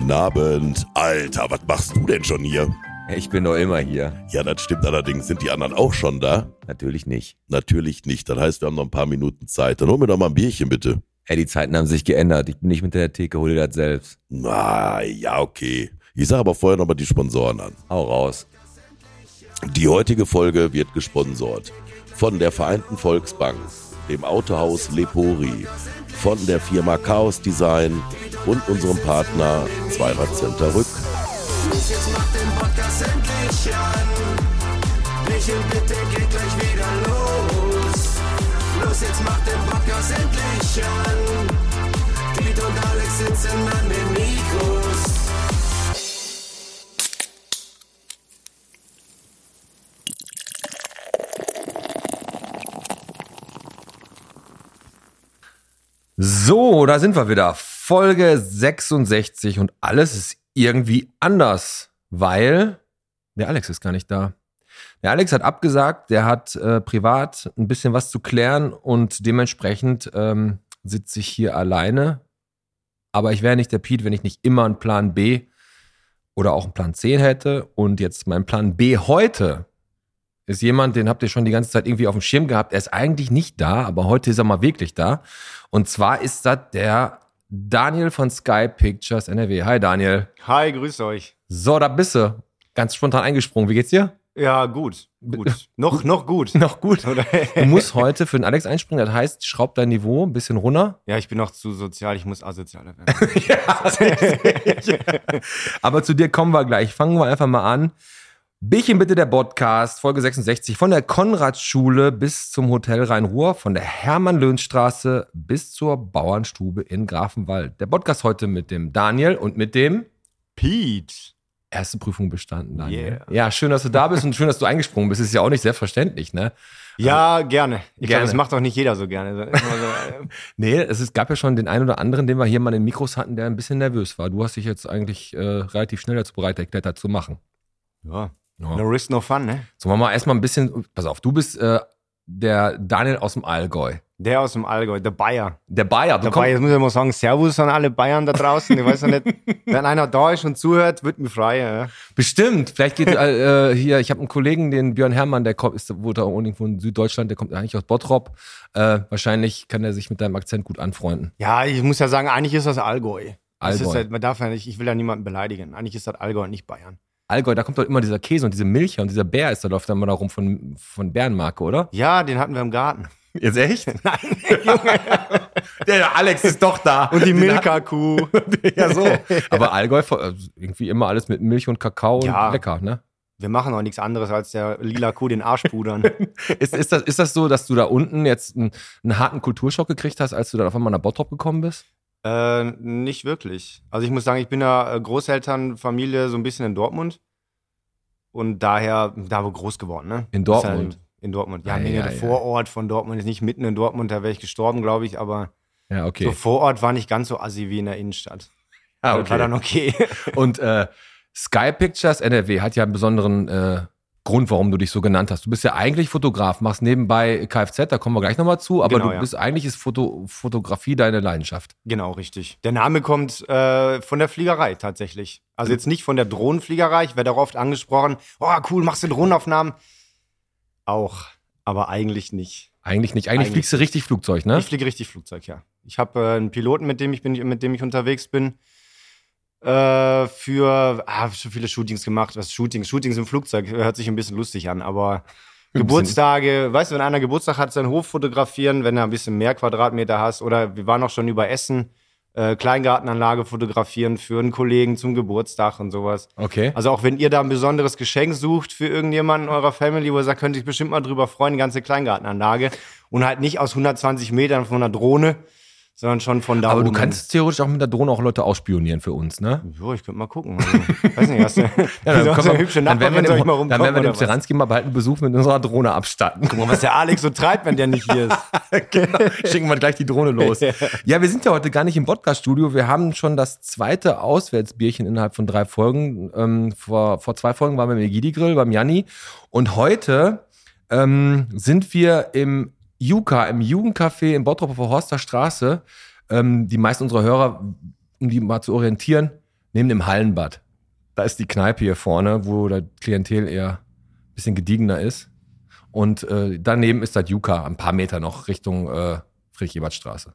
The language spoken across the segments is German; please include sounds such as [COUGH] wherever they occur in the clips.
Nabend. Alter, was machst du denn schon hier? Ich bin doch immer hier. Ja, das stimmt allerdings. Sind die anderen auch schon da? Natürlich nicht. Natürlich nicht. Das heißt, wir haben noch ein paar Minuten Zeit. Dann hol mir doch mal ein Bierchen, bitte. Ey, die Zeiten haben sich geändert. Ich bin nicht mit der Theke, hol dir das selbst. Na, ja, okay. Ich sage aber vorher noch mal die Sponsoren an. Hau raus. Die heutige Folge wird gesponsort von der Vereinten Volksbank, dem Autohaus Lepori, von der Firma Chaos Design und unserem Partner Zweirad-Center Rück. Los, jetzt macht den Podcast endlich an. Michel, und Alex sitzen an den Mikros. So, da sind wir wieder. Folge 66 und alles ist irgendwie anders, weil der Alex ist gar nicht da. Der Alex hat abgesagt, der hat äh, privat ein bisschen was zu klären und dementsprechend ähm, sitze ich hier alleine. Aber ich wäre nicht der Pete, wenn ich nicht immer einen Plan B oder auch einen Plan C hätte. Und jetzt mein Plan B heute ist jemand, den habt ihr schon die ganze Zeit irgendwie auf dem Schirm gehabt. Er ist eigentlich nicht da, aber heute ist er mal wirklich da. Und zwar ist das der Daniel von Sky Pictures NRW. Hi Daniel. Hi, grüß euch. So, da bist du. Ganz spontan eingesprungen. Wie geht's dir? Ja, gut. Gut. noch, noch gut. [LAUGHS] Noch gut. Du musst heute für den Alex einspringen. Das heißt, schraub dein Niveau ein bisschen runter. ja, ich bin noch zu sozial, ich muss asozialer werden. [LAUGHS] [LAUGHS] Aber zu dir kommen wir gleich. Fangen wir einfach mal an. Bierchen bitte der Podcast, Folge 66, von der Konradschule bis zum Hotel Rhein-Ruhr, von der Hermann-Löhn-Straße bis zur Bauernstube in Grafenwald. Der Podcast heute mit dem Daniel und mit dem Pete. erste Prüfung bestanden, Daniel. Yeah. Ja, schön, dass du da bist und schön, dass du eingesprungen bist. Ist ja auch nicht selbstverständlich, ne? Ja, gerne. Ich Gerne. glaube, das macht doch nicht jeder so gerne. So, [LAUGHS] äh, Nee, es ist, gab ja schon den einen oder anderen, den wir hier mal in den Mikros hatten, der ein bisschen nervös war. Du hast dich jetzt eigentlich äh, relativ schnell dazu bereit erklärt, das zu machen. ja. No risk, no fun, ne? So, machen wir erstmal ein bisschen, pass auf, du bist äh, der Daniel aus dem Allgäu. Der aus dem Allgäu, der Bayer. Der Bayer, du Der Bayer, jetzt muss ich mal sagen, Servus an alle Bayern da draußen. Ich weiß ja nicht, [LAUGHS] wenn einer da ist und zuhört, wird mich freuen. Ja. bestimmt, vielleicht geht äh, äh, hier, ich habe einen Kollegen, den Björn Herrmann, der kommt, ist wohl da irgendwo in Süddeutschland, der kommt eigentlich aus Bottrop. Äh, wahrscheinlich kann er sich mit deinem Akzent gut anfreunden. Ja, ich muss ja sagen, eigentlich ist das Allgäu. Das Allgäu. ist halt, man darf ja nicht, ich will ja niemanden beleidigen. Eigentlich ist das Allgäu und nicht Bayern. Allgäu, da kommt doch immer dieser Käse und diese Milch und dieser Bär ist da läuft dann mal da rum von, von Bärenmarke, oder? Ja, den hatten wir im Garten. [LAUGHS] Jetzt echt? [LAUGHS] Nein, Junge. Der Alex ist doch da. Und die Milka-Kuh. [LAUGHS] Ja, so. Aber Allgäu, äh, irgendwie immer alles mit Milch und Kakao Ja. und lecker, ne? Wir machen auch nichts anderes, als der lila Kuh den Arsch pudern. Ist, ist, das, ist das so, dass du da unten jetzt einen, einen harten Kulturschock gekriegt hast, als du dann auf einmal nach Bottrop gekommen bist? Äh, nicht wirklich. Also ich muss sagen, ich bin ja äh, Großelternfamilie so ein bisschen in Dortmund. Und daher, da wo groß geworden, ne? In ja Dortmund? in Dortmund. Ja, Ah, nee, ja, der ja. Vorort von Dortmund ist nicht mitten in Dortmund, da wäre ich gestorben, glaube ich, aber Ja, okay. so Vorort war nicht ganz so assi wie in der Innenstadt. ah, Das war dann okay. Und äh, Sky Pictures NRW hat ja einen besonderen äh, Grund, warum du dich so genannt hast. Du bist ja eigentlich Fotograf, machst nebenbei Kfz, da kommen wir gleich nochmal zu, aber Genau, du ja. bist eigentlich ist Foto, Fotografie deine Leidenschaft. Genau, richtig. Der Name kommt äh, von der Fliegerei tatsächlich. Also jetzt nicht von der Drohnenfliegerei. Ich werde auch oft angesprochen. Oh, cool, machst du Drohnenaufnahmen? Auch, aber eigentlich nicht. Eigentlich nicht. Eigentlich, Eigentlich fliegst du richtig Flugzeug, ne? Ich fliege richtig Flugzeug, ja. Ich habe äh, einen Piloten, mit dem ich bin, mit dem ich unterwegs bin. Äh, für ah, schon viele Shootings gemacht. Was Shootings? Shootings im Flugzeug hört sich ein bisschen lustig an, aber Geburtstage, weißt du, wenn einer Geburtstag hat, seinen Hof fotografieren, wenn er ein bisschen mehr Quadratmeter hast. Oder wir waren auch schon über Essen, äh, Kleingartenanlage fotografieren für einen Kollegen zum Geburtstag und sowas. Okay. Also auch wenn ihr da ein besonderes Geschenk sucht für irgendjemanden in eurer Family, wo ihr sagt, könnt ihr euch bestimmt mal drüber freuen, die ganze Kleingartenanlage. Und halt nicht aus 120 Metern von einer Drohne, sondern schon von da aber du oben. kannst theoretisch auch mit der Drohne auch Leute ausspionieren für uns, ne? Jo, ich könnte mal gucken. Also, weiß nicht, hast du, [LAUGHS] [LAUGHS] Ja, dann, hast du wir, hübsche dann werden wir dem, dann werden wir dem? Zeranski mal bald einen Besuch mit unserer Drohne abstatten. Guck mal, was der Alex so treibt, wenn der nicht hier ist. [LAUGHS] genau. Schicken wir gleich die Drohne los. Ja, wir sind ja heute gar nicht im Podcast-Studio. Wir haben schon das zweite Auswärtsbierchen innerhalb von drei Folgen. Ähm, vor, vor zwei Folgen waren wir im Egidi Grill beim Janni. Und heute ähm, sind wir im Juka, im Jugendcafé in Bottrop auf der Horster Straße. ähm, die meisten unserer Hörer, um die mal zu orientieren, neben dem Hallenbad. Da ist die Kneipe hier vorne, wo der Klientel eher ein bisschen gediegener ist. Und äh, daneben ist das Juka, ein paar Meter noch Richtung äh, Friedrich-Ebert-Straße.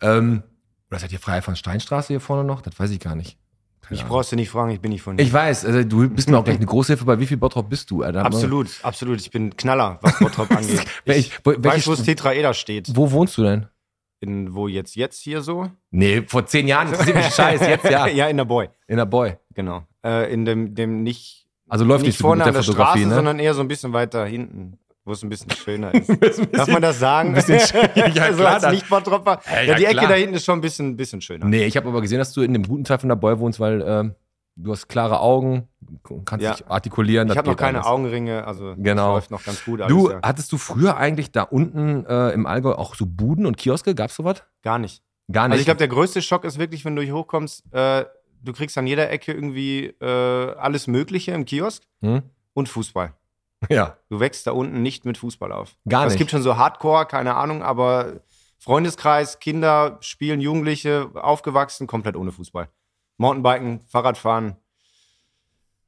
Ähm, oder seid ihr frei von Steinstraße hier vorne noch? Das weiß ich gar nicht. Keine Ich Ahnung. brauchst du nicht fragen, ich bin nicht von dir. Ich weiß, also du bist mir auch gleich eine [LAUGHS] Großhilfe. Bei wie viel Bottrop bist du? Alter? Absolut, absolut. Ich bin Knaller, was Bottrop [LAUGHS] angeht. Ich welche weiß, wo das Tetraeder steht. Wo wohnst du denn? In, wo jetzt, jetzt hier so? Nee, vor zehn Jahren interessiert mich Scheiß, jetzt ja. [LAUGHS] ja, in der Boy, In der Boy. genau. Äh, in dem, dem nicht, Also läuft nicht nicht so vorne an der der Fotografie, Straße, ne? sondern eher so ein bisschen weiter hinten, wo es ein bisschen schöner ist. [LAUGHS] Darf man das sagen? [LAUGHS] ein bisschen schön- [LAUGHS] Ja, so klar, als Nicht-Bottropper. Ja, Ja, ja, die Ecke klar. da hinten ist schon ein bisschen, ein bisschen schöner. Nee, ich habe aber gesehen, dass du in dem guten Teil von der Boy wohnst, weil ähm, du hast klare Augen, kannst Ja. dich artikulieren. ich habe noch keine alles. Augenringe, also Genau. läuft noch ganz gut. Du, alles, ja. hattest du früher eigentlich da unten äh, im Allgäu auch so Buden und Kioske? Gab's sowas? Gar nicht. Gar nicht. Also ich glaube, der größte Schock ist wirklich, wenn du hier hochkommst, äh, du kriegst an jeder Ecke irgendwie äh, alles Mögliche im Kiosk hm? und Fußball. Ja, Du wächst da unten nicht mit Fußball auf. Gar Es nicht. gibt schon so Hardcore, keine Ahnung, aber Freundeskreis, Kinder spielen, Jugendliche, aufgewachsen, komplett ohne Fußball. Mountainbiken, Fahrradfahren,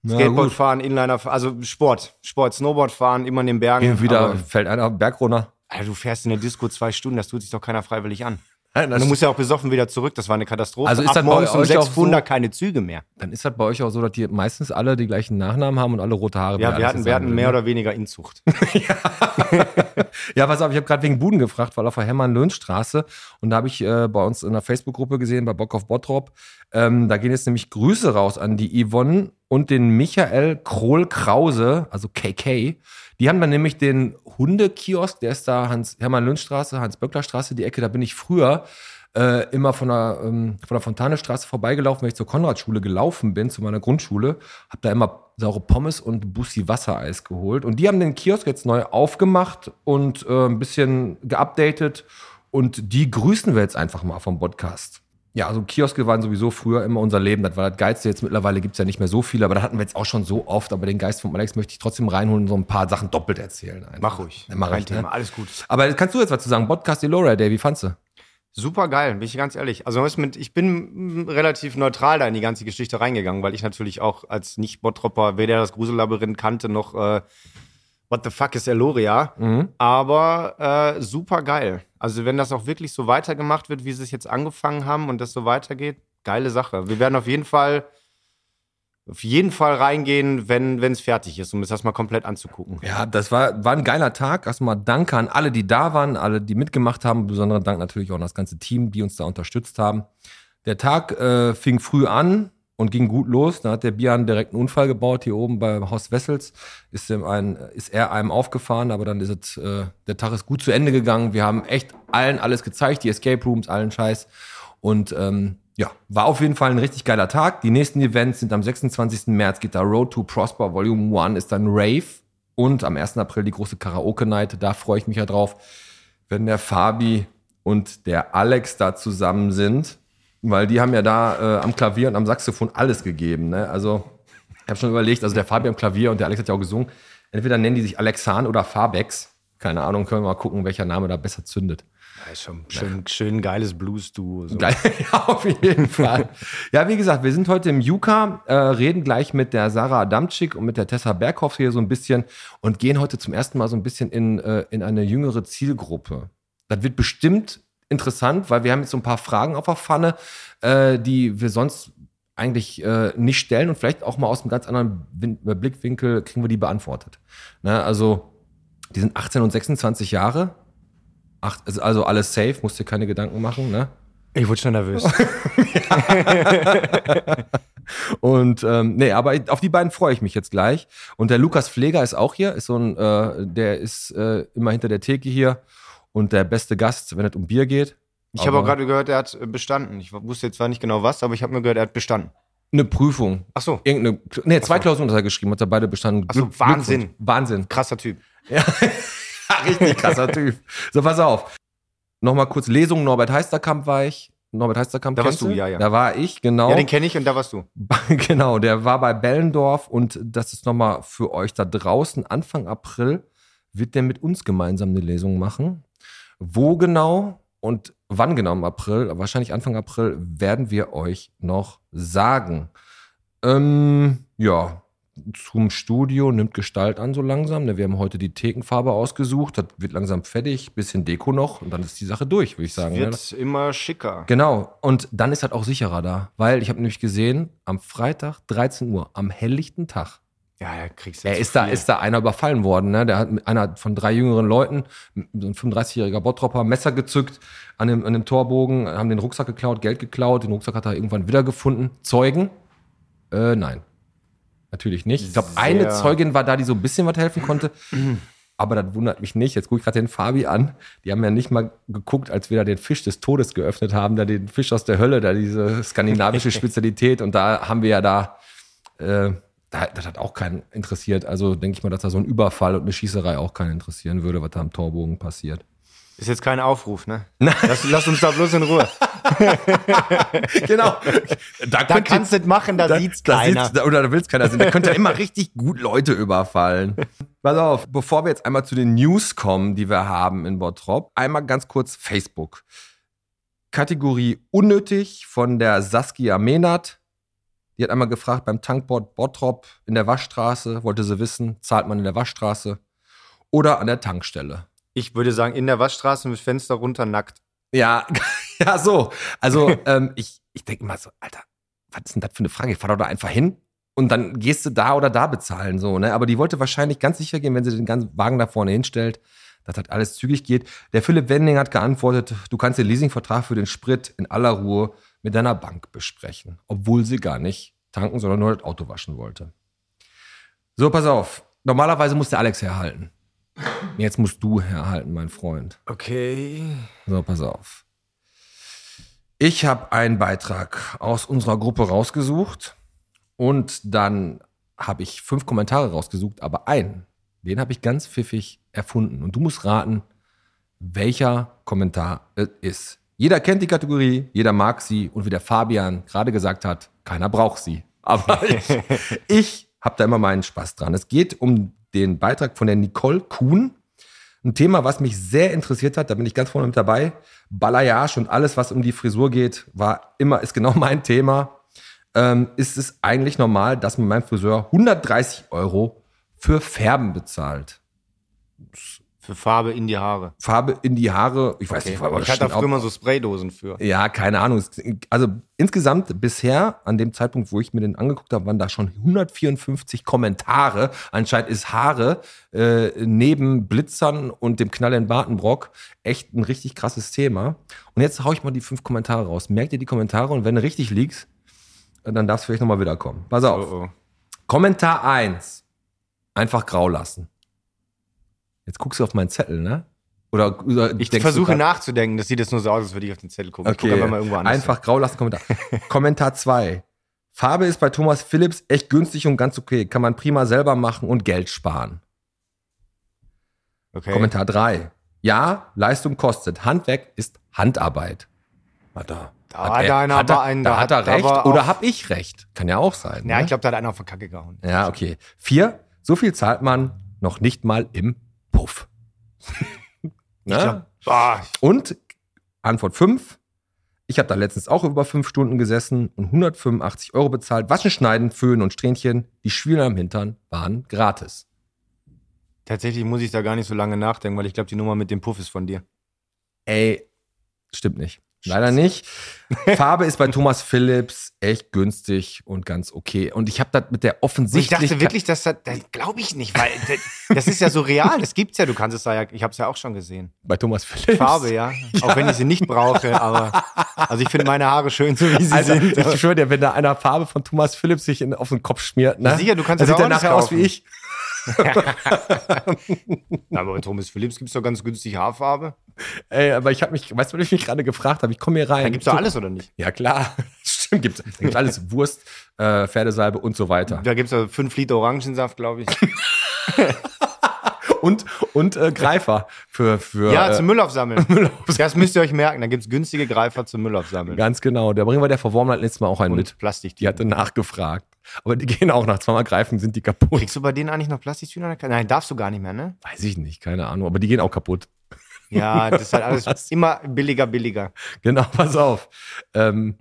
Na Skateboard gut. fahren, Inliner, also Sport, Sport, Snowboard fahren, immer in den Bergen. Und wieder fällt einer Berg runter. Alter, du fährst in der Disco zwei Stunden, das tut sich doch keiner freiwillig an. Nein, Und du musst ja auch besoffen wieder zurück, das war eine Katastrophe. Also ist Ab das bei morgens um euch auch 600 so- keine Züge mehr. Dann ist das bei euch auch so, dass die meistens alle die gleichen Nachnamen haben und alle rote Haare. Ja, wir hatten, wir hatten mehr ne? oder weniger Inzucht. [LAUGHS] [LAUGHS] Ja, pass auf, ich habe gerade wegen Buden gefragt, weil auf der Hermann-Löhn-Straße und da habe ich äh, bei uns in der Facebook-Gruppe gesehen, bei Bock auf Bottrop, ähm, da gehen jetzt nämlich Grüße raus an die Yvonne und den Michael Krohl-Krause, also KK. Die haben dann nämlich den Hundekiosk, der ist da Hans Hermann-Löhn-Straße, Hans-Böckler-Straße, die Ecke, da bin ich früher äh, immer von der, ähm, von der Fontane-Straße vorbeigelaufen, wenn ich zur Konradschule gelaufen bin, zu meiner Grundschule, habe da immer saure Pommes und Bussi Wassereis geholt. Und die haben den Kiosk jetzt neu aufgemacht und äh, ein bisschen geupdatet. Und die grüßen wir jetzt einfach mal vom Podcast. Ja, also Kioske waren sowieso früher immer unser Leben. Das war das Geilste. Jetzt mittlerweile gibt's ja nicht mehr so viele, aber da hatten wir jetzt auch schon so oft. Aber den Geist von Alex möchte ich trotzdem reinholen und so ein paar Sachen doppelt erzählen. Einfach. Mach ruhig. Ja, mach Kein ich, Thema, ne? alles gut. Aber kannst du jetzt was zu sagen? Podcast Elora Day, wie fandst du? Super geil, bin ich ganz ehrlich. Also mit, ich bin relativ neutral da in die ganze Geschichte reingegangen, weil ich natürlich auch als Nicht-Bottropper weder das Grusellabyrinth kannte noch äh, What the fuck ist Eloria. Mhm. Aber äh, super geil. Also wenn das auch wirklich so weitergemacht wird, wie sie es jetzt angefangen haben und das so weitergeht, geile Sache. Wir werden auf jeden Fall auf jeden Fall reingehen, wenn es fertig ist, um es das mal komplett anzugucken. Ja, das war, war ein geiler Tag. Erstmal danke an alle, die da waren, alle, die mitgemacht haben. Besonderen Dank natürlich auch an das ganze Team, die uns da unterstützt haben. Der Tag äh, fing früh an und ging gut los. Da hat der Bian direkt einen Unfall gebaut hier oben bei Haus Wessels. Ist, ihm ein, ist er einem aufgefahren, aber dann ist es, äh, der Tag ist gut zu Ende gegangen. Wir haben echt allen alles gezeigt, die Escape Rooms, allen Scheiß. Und ähm, ja, war auf jeden Fall ein richtig geiler Tag. Die nächsten Events sind am 26. März geht da Road to Prosper Volume 1 ist dann Rave und am 1. April die große Karaoke Night. Da freue ich mich ja drauf, wenn der Fabi und der Alex da zusammen sind, weil die haben ja da äh, am Klavier und am Saxophon alles gegeben. Ne? Also ich habe schon überlegt, also der Fabi am Klavier und der Alex hat ja auch gesungen. Entweder nennen die sich Alexan oder Fabex. Keine Ahnung, können wir mal gucken, welcher Name da besser zündet. Ja, ist schon schön, schön geiles Blues-Duo. So. Geil, [LAUGHS] ja, auf jeden Fall. Ja, wie gesagt, wir sind heute im Juka, äh, reden gleich mit der Sarah Adamczyk und mit der Tessa Berghoff hier so ein bisschen und gehen heute zum ersten Mal so ein bisschen in, äh, in eine jüngere Zielgruppe. Das wird bestimmt interessant, weil wir haben jetzt so ein paar Fragen auf der Pfanne, äh, die wir sonst eigentlich äh, nicht stellen und vielleicht auch mal aus einem ganz anderen Win äh, Blickwinkel kriegen wir die beantwortet. Ne, also, die sind 18 und 26 Jahre. Acht, also- also alles safe, musst dir keine Gedanken machen, ne? Ich wurde schon nervös. [LAUGHS] Und ähm, nee, aber auf die beiden freue ich mich jetzt gleich. Und der Lukas Pfleger ist auch hier, ist so ein, äh, der ist äh, immer hinter der Theke hier und der beste Gast, wenn es um Bier geht. Ich habe auch gerade gehört, er hat äh, bestanden. Ich wusste jetzt zwar nicht genau was, aber ich habe mir gehört, er hat bestanden. eine Prüfung. Ach so, Irgendeine, nee, zwei so. Klausuren hat er geschrieben, hat er beide bestanden. Ach so, Wahnsinn. Wahnsinn. krasser Typ. [LAUGHS] Ja, richtig krasser Typ. So, pass auf. Nochmal kurz Lesung, Norbert Heisterkamp war ich. Norbert Heisterkamp Da warst du, ja, ja. Da war ich, genau. Ja, den kenne ich und da warst du. [LAUGHS] genau, der war bei Bellendorf und das ist nochmal für euch da draußen. Anfang April wird der mit uns gemeinsam eine Lesung machen. Wo genau, Und wann genau im April, wahrscheinlich Anfang April, werden wir euch noch sagen. Ähm, ja, zum Studio nimmt Gestalt an so langsam. ne? Wir haben heute die Thekenfarbe ausgesucht, das wird langsam fertig, bisschen Deko noch und dann ist die Sache durch, würde ich sagen. ne? Wird immer schicker. Genau. Und dann ist halt auch sicherer da, weil ich habe nämlich gesehen, am Freitag 13 Uhr, am helllichten Tag, Ja, da kriegst du er ist da, ist da einer überfallen worden. Ne? Der hat mit einer von drei jüngeren Leuten, so ein 35-jähriger Bottropper, Messer gezückt an dem, an dem Torbogen, haben den Rucksack geklaut, Geld geklaut. Den Rucksack hat er irgendwann wiedergefunden. Zeugen? Äh, nein. Natürlich nicht. Ich glaube, eine Zeugin war da, die so ein bisschen was helfen konnte. Aber das wundert mich nicht. Jetzt gucke ich gerade den Fabi an. Die haben ja nicht mal geguckt, als wir da den Fisch des Todes geöffnet haben, da den Fisch aus der Hölle, da diese skandinavische [LAUGHS] Spezialität. Und da haben wir ja da, äh, da das hat auch keinen interessiert. Also denke ich mal, dass da so ein Überfall und eine Schießerei auch keinen interessieren würde, was da am Torbogen passiert. Ist jetzt kein Aufruf, ne? Lass, lass uns da bloß in Ruhe. [LAUGHS] genau. Da, Da kannst du machen, da, sieht's da keiner. sieht's- oder da will's keiner sehen. Da könnte ja [LAUGHS] immer richtig gut Leute überfallen. Pass auf, bevor wir jetzt einmal zu den News kommen, die wir haben in Bottrop, einmal ganz kurz Facebook. Kategorie unnötig von der Saskia Menat. Die hat einmal gefragt beim Tankbord Bottrop in der Waschstraße, wollte sie wissen, zahlt man in der Waschstraße oder an der Tankstelle? Ich würde sagen, in der Waschstraße mit Fenster runter nackt. Ja, [LAUGHS] ja, so. Also, ähm, ich, ich denke immer so, Alter, was ist denn das für eine Frage? Ich fahr doch da einfach hin und dann gehst du da oder da bezahlen, so, ne? Aber die wollte wahrscheinlich ganz sicher gehen, wenn sie den ganzen Wagen da vorne hinstellt, dass das alles zügig geht. Der Philipp Wending hat geantwortet, du kannst den Leasingvertrag für den Sprit in aller Ruhe mit deiner Bank besprechen, obwohl sie gar nicht tanken, sondern nur das Auto waschen wollte. So, pass auf. Normalerweise muss der Alex herhalten. Jetzt musst du herhalten, mein Freund. Okay. So, pass auf. Ich habe einen Beitrag aus unserer Gruppe rausgesucht und dann habe ich fünf Kommentare rausgesucht, aber einen, den habe ich ganz pfiffig erfunden. Und du musst raten, welcher Kommentar es ist. Jeder kennt die Kategorie, jeder mag sie und wie der Fabian gerade gesagt hat, keiner braucht sie. Aber [LAUGHS] ich, ich habe da immer meinen Spaß dran. Es geht um den Beitrag von der Nicole Kuhn. Ein Thema, was mich sehr interessiert hat, da bin ich ganz vorne mit dabei. Balayage und alles, was um die Frisur geht, war immer, ist genau [LAUGHS] mein Thema. Ähm, ist es eigentlich normal, dass mir mein Friseur 130 Euro für Färben bezahlt? Für Farbe in die Haare. Farbe in die Haare, ich weiß nicht, aber ich hatte da früher immer so Spraydosen für. ja, keine Ahnung. Also insgesamt bisher, an dem Zeitpunkt, wo ich mir den angeguckt habe, waren da schon 154 Kommentare. Anscheinend ist Haare äh, neben Blitzern und dem Knall in Bartenbrock echt ein richtig krasses Thema. Und jetzt hau ich mal die fünf Kommentare raus. Merkt ihr die Kommentare und wenn du richtig liegst, dann darfst du vielleicht nochmal wiederkommen. Pass Oh, auf. oh. Kommentar 1. Einfach grau lassen. Jetzt guckst du auf meinen Zettel, ne? Oder, oder Ich versuche nachzudenken. Das sieht jetzt nur so aus, als würde ich auf den Zettel gucken. Okay, anders. einfach grau lassen Kommentar. [LAUGHS] Kommentar 2. Farbe ist bei Thomas Philips echt günstig und ganz okay. Kann man prima selber machen und Geld sparen. Okay. Kommentar 3. Ja, Leistung kostet. Handwerk ist Handarbeit. Hat er, Da hat hat er, einer hat er, einen- da da hat er hat recht oder auch- hab ich recht? Kann ja auch sein. Ja, ne? ich glaube, da hat einer auf den Kacke gehauen. Ja, okay. Vier, so viel zahlt man noch nicht mal im Puff. Na? glaub, ah, Und Antwort 5. Ich habe da letztens auch über fünf Stunden gesessen und 185 Euro bezahlt. Waschen, Schneiden, Föhnen und Strähnchen. Die Schwielen am Hintern waren gratis. tatsächlich muss ich da gar nicht so lange nachdenken, weil ich glaube, die Nummer mit dem Puff ist von dir. Ey, stimmt nicht. Leider nicht. Farbe ist bei Thomas Philips echt günstig und ganz okay. Und ich habe das mit der Und ich dachte wirklich, dass das, das glaube ich nicht, weil das, ist ja so real, das gibt's ja, du kannst es da ja, ich habe es ja auch schon gesehen. Bei Thomas Philips. Farbe, ja, auch wenn ich sie nicht brauche, aber also ich finde meine Haare schön, so wie sie Alter, sind. ich schwöre dir, wenn da einer Farbe von Thomas Philips sich in, auf den Kopf schmiert, ne? Ja, sicher, du kannst dann das sieht auch alles nachher aus wie ich. [LAUGHS] aber bei Thomas Philips gibt's doch ganz günstig Haarfarbe. Ey, aber ich habe mich, weißt du, was ich mich gerade gefragt habe? Ich komme hier rein. Da gibt's doch alles, oder nicht? Ja, klar. [LAUGHS] Stimmt, gibt's. Da gibt's alles Wurst, äh, Pferdesalbe und so weiter. Da gibt's doch fünf Liter Orangensaft, glaube ich. [LAUGHS] Und, und äh, Greifer für, für Ja, äh, zum Müll aufsammeln. Müll Das müsst ihr euch merken, da gibt's günstige Greifer zum Müll aufsammeln. Ganz genau. Da bringen wir der Verworrenheit letztes Mal auch einen Und mit. Plastiktüten. Die hatte nachgefragt. Aber die gehen auch nach zweimal greifen, sind die kaputt. Kriegst du bei denen eigentlich noch Plastiktüten? Nein, darfst du gar nicht mehr, ne? Weiß ich nicht, keine Ahnung. Aber die gehen auch kaputt. Ja, das ist halt alles [LAUGHS] Was? immer billiger, billiger. Genau, [LAUGHS] pass auf. Ähm,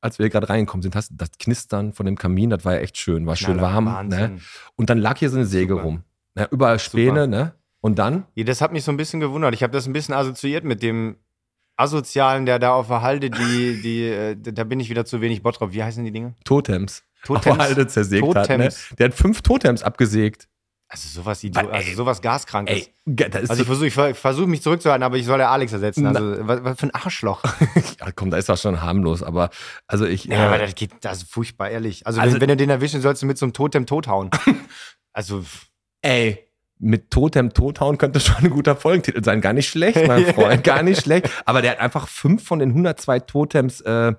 als wir gerade reingekommen sind, hast du das Knistern von dem Kamin, das war ja echt schön, war schön Knaller, warm. Ne? Und dann lag hier so eine Säge Super. rum. Ne? Überall Späne, Super. ne? Und dann? Ja, das hat mich so ein bisschen gewundert. Ich habe das ein bisschen assoziiert mit dem Asozialen, der da auf der Halde, die, die, äh, da bin ich wieder zu wenig Bot drauf. Wie heißen die Dinge? Totems. Totems. Auf der Halde zersägt hat, ne? Totems. Der hat fünf Totems abgesägt. Also sowas, Idio- Weil, ey, also sowas Gaskrankes. Ey, Also ich versuche ich versuch mich zurückzuhalten, aber ich soll der Alex ersetzen. Also was, was für ein Arschloch. [LAUGHS] ja, komm, da ist das schon harmlos, aber also ich. Ja, aber äh, das geht, das ist furchtbar ehrlich. Also, Also- wenn, wenn du den erwischen, sollst du mit so einem Totem tothauen. [LAUGHS] also ey, mit Totem Tothauen könnte schon ein guter Folgentitel sein. Gar nicht schlecht, mein [LAUGHS] Freund, gar nicht schlecht. Aber der hat einfach fünf von den 102 Totems äh,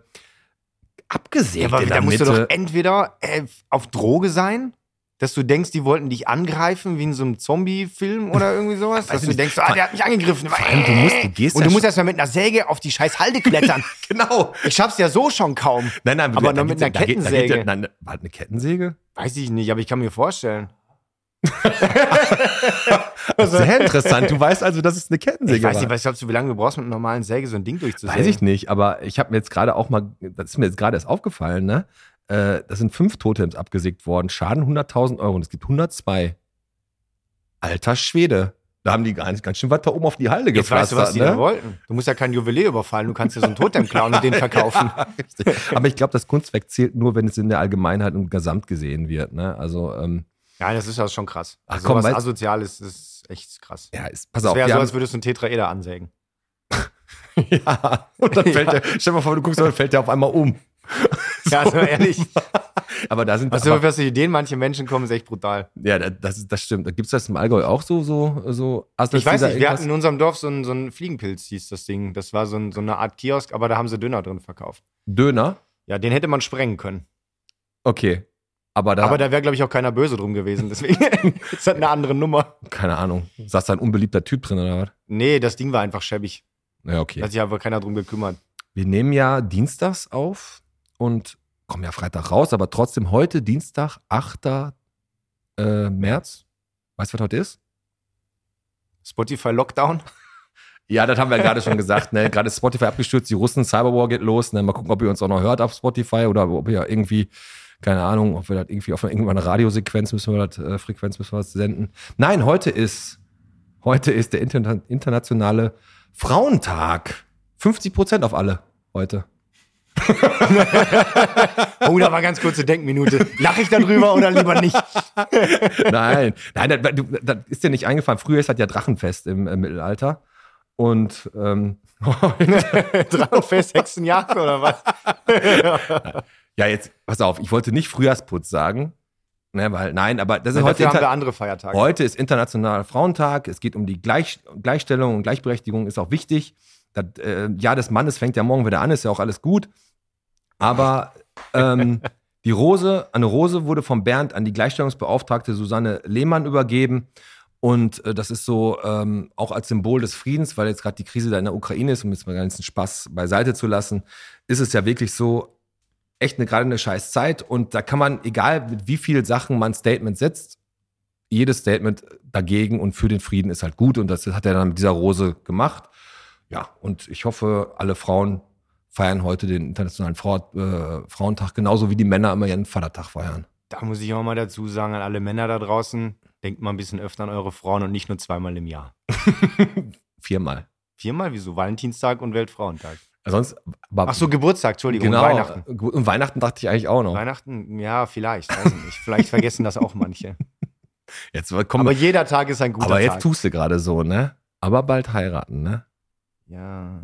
abgesägt ja, aber da musst du doch entweder äh, auf Droge sein, dass du denkst, die wollten dich angreifen, wie in so einem Zombie-Film oder irgendwie sowas. [LAUGHS] dass du nicht. denkst, ah, der hat mich angegriffen. Allem, du musst- du gehst Und du musst erstmal mit einer Säge auf die scheiß Halde klettern. [LAUGHS] genau. ich schaff's ja so schon kaum. Nein, nein, Aber da noch mit einer da geht- da geht Kettensäge. nein, war eine Kettensäge? Weiß ich nicht, aber ich kann mir vorstellen. [LAUGHS] Sehr interessant. Du weißt also, dass es eine Kettensäge Ich weiß war. nicht, was glaubst du, wie lange du brauchst mit einer normalen Säge so ein Ding durchzusägen? Weiß ich nicht, aber ich habe mir jetzt gerade auch mal, das ist mir jetzt gerade erst aufgefallen, ne? Äh, das sind fünf Totems abgesägt worden, Schaden 100.000 Euro und es gibt 102. Alter Schwede. Da haben die gar nicht ganz schön was da oben auf die Halde Jetzt weißt du, was die da ne? wollten. Du musst ja kein Juwelier überfallen, du kannst ja so ein Totem klauen und den [LAUGHS] verkaufen. Aber ich glaube, das Kunstwerk zählt nur, wenn es in der Allgemeinheit und Gesamt gesehen wird, ne? Also, ähm, Ja, das ist ja schon krass. Ach Also komm, was weißt- Asoziales ist echt krass. ja, ist, pass Das auf, wäre wir so, haben- als würdest du einen Tetraeder ansägen. [LAUGHS] ja, und dann fällt der, [LAUGHS] stell dir mal vor, du guckst, und dann fällt der auf einmal um. [LAUGHS] Ja, also ehrlich. Aber da sind Was aber, was für Ideen manche Menschen kommen, ist echt brutal. ja, das, ist- das stimmt. Gibt es das im Allgäu auch so, so, so Ich weiß nicht, wir hatten irgendwas? in unserem Dorf so einen, so einen Fliegenpilz, hieß das Ding. Das war so, ein, so eine Art Kiosk, aber da haben sie Döner drin verkauft. Döner? Ja, den hätte man sprengen können. Okay. Aber da, Aber da wäre, glaube ich, auch keiner böse drum gewesen. Deswegen [LAUGHS] ist das eine andere Nummer. keine Ahnung, saß da ein unbeliebter Typ drin oder was? Nee, das Ding war einfach schäbig. Ja, okay. Da hat sich aber keiner drum gekümmert. Wir nehmen ja dienstags auf und kommen ja Freitag raus, aber trotzdem heute Dienstag, 8. Äh, März. Weißt du, was heute ist? Spotify Lockdown. Ja, das haben wir ja gerade schon gesagt. Ne? Gerade ist Spotify abgestürzt, die Russen, Cyberwar geht los. Ne? Mal gucken, ob ihr uns auch noch hört auf Spotify oder ob ihr irgendwie, keine Ahnung, ob wir das irgendwie auf irgendeine Radiosequenz müssen wir das, äh, Frequenz müssen wir das senden. Nein, heute ist, heute ist der Interna internationale Frauentag. 50 Prozent auf alle heute. [LAUGHS] Oh, da war ganz kurze Denkminute. Lache ich darüber oder lieber nicht? [LAUGHS] Nein, nein, das, das ist dir nicht eingefallen. Früher ist das ja Drachenfest im äh, Mittelalter. Und ähm, [LAUGHS] Drachenfest, Hexenjagd oder was? Ja, jetzt, pass auf, ich wollte nicht Frühjahrsputz sagen. Ne, weil, nein, aber das ist heute, haben wir andere Feiertage. heute ist Internationaler Frauentag. Es geht um die Gleich Gleichstellung und Gleichberechtigung, ist auch wichtig. Das äh, Jahr des Mannes fängt ja morgen wieder an, ist ja auch alles gut. Aber ähm, [LAUGHS] die Rose, eine Rose wurde von Bernd an die Gleichstellungsbeauftragte Susanne Lehmann übergeben. Und äh, das ist so ähm, auch als Symbol des Friedens, weil jetzt gerade die Krise da in der Ukraine ist, um jetzt mal ganzen Spaß beiseite zu lassen, ist es ja wirklich so echt eine, gerade eine scheiß Zeit. Und da kann man, egal mit wie viel Sachen man Statement setzt, jedes Statement dagegen und für den Frieden ist halt gut. Und das hat er dann mit dieser Rose gemacht. Ja, und ich hoffe, alle Frauen feiern heute den Internationalen Frau, äh, Frauentag, genauso wie die Männer immer ihren Vatertag feiern. Da muss ich auch mal dazu sagen, an alle Männer da draußen, denkt mal ein bisschen öfter an eure Frauen und nicht nur zweimal im Jahr. [LAUGHS] Viermal. Viermal? Wieso? Valentinstag und Weltfrauentag. Sonst, aber Ach so, Geburtstag, Entschuldigung, genau. und Weihnachten. Und Weihnachten dachte ich eigentlich auch noch. Weihnachten, ja, vielleicht, weiß ich nicht. Vielleicht vergessen das auch manche. [LAUGHS] Jetzt komm, Aber aber, jeder Tag ist ein guter jetzt Tag. tust du gerade so, ne? Aber bald heiraten, ne? Ja,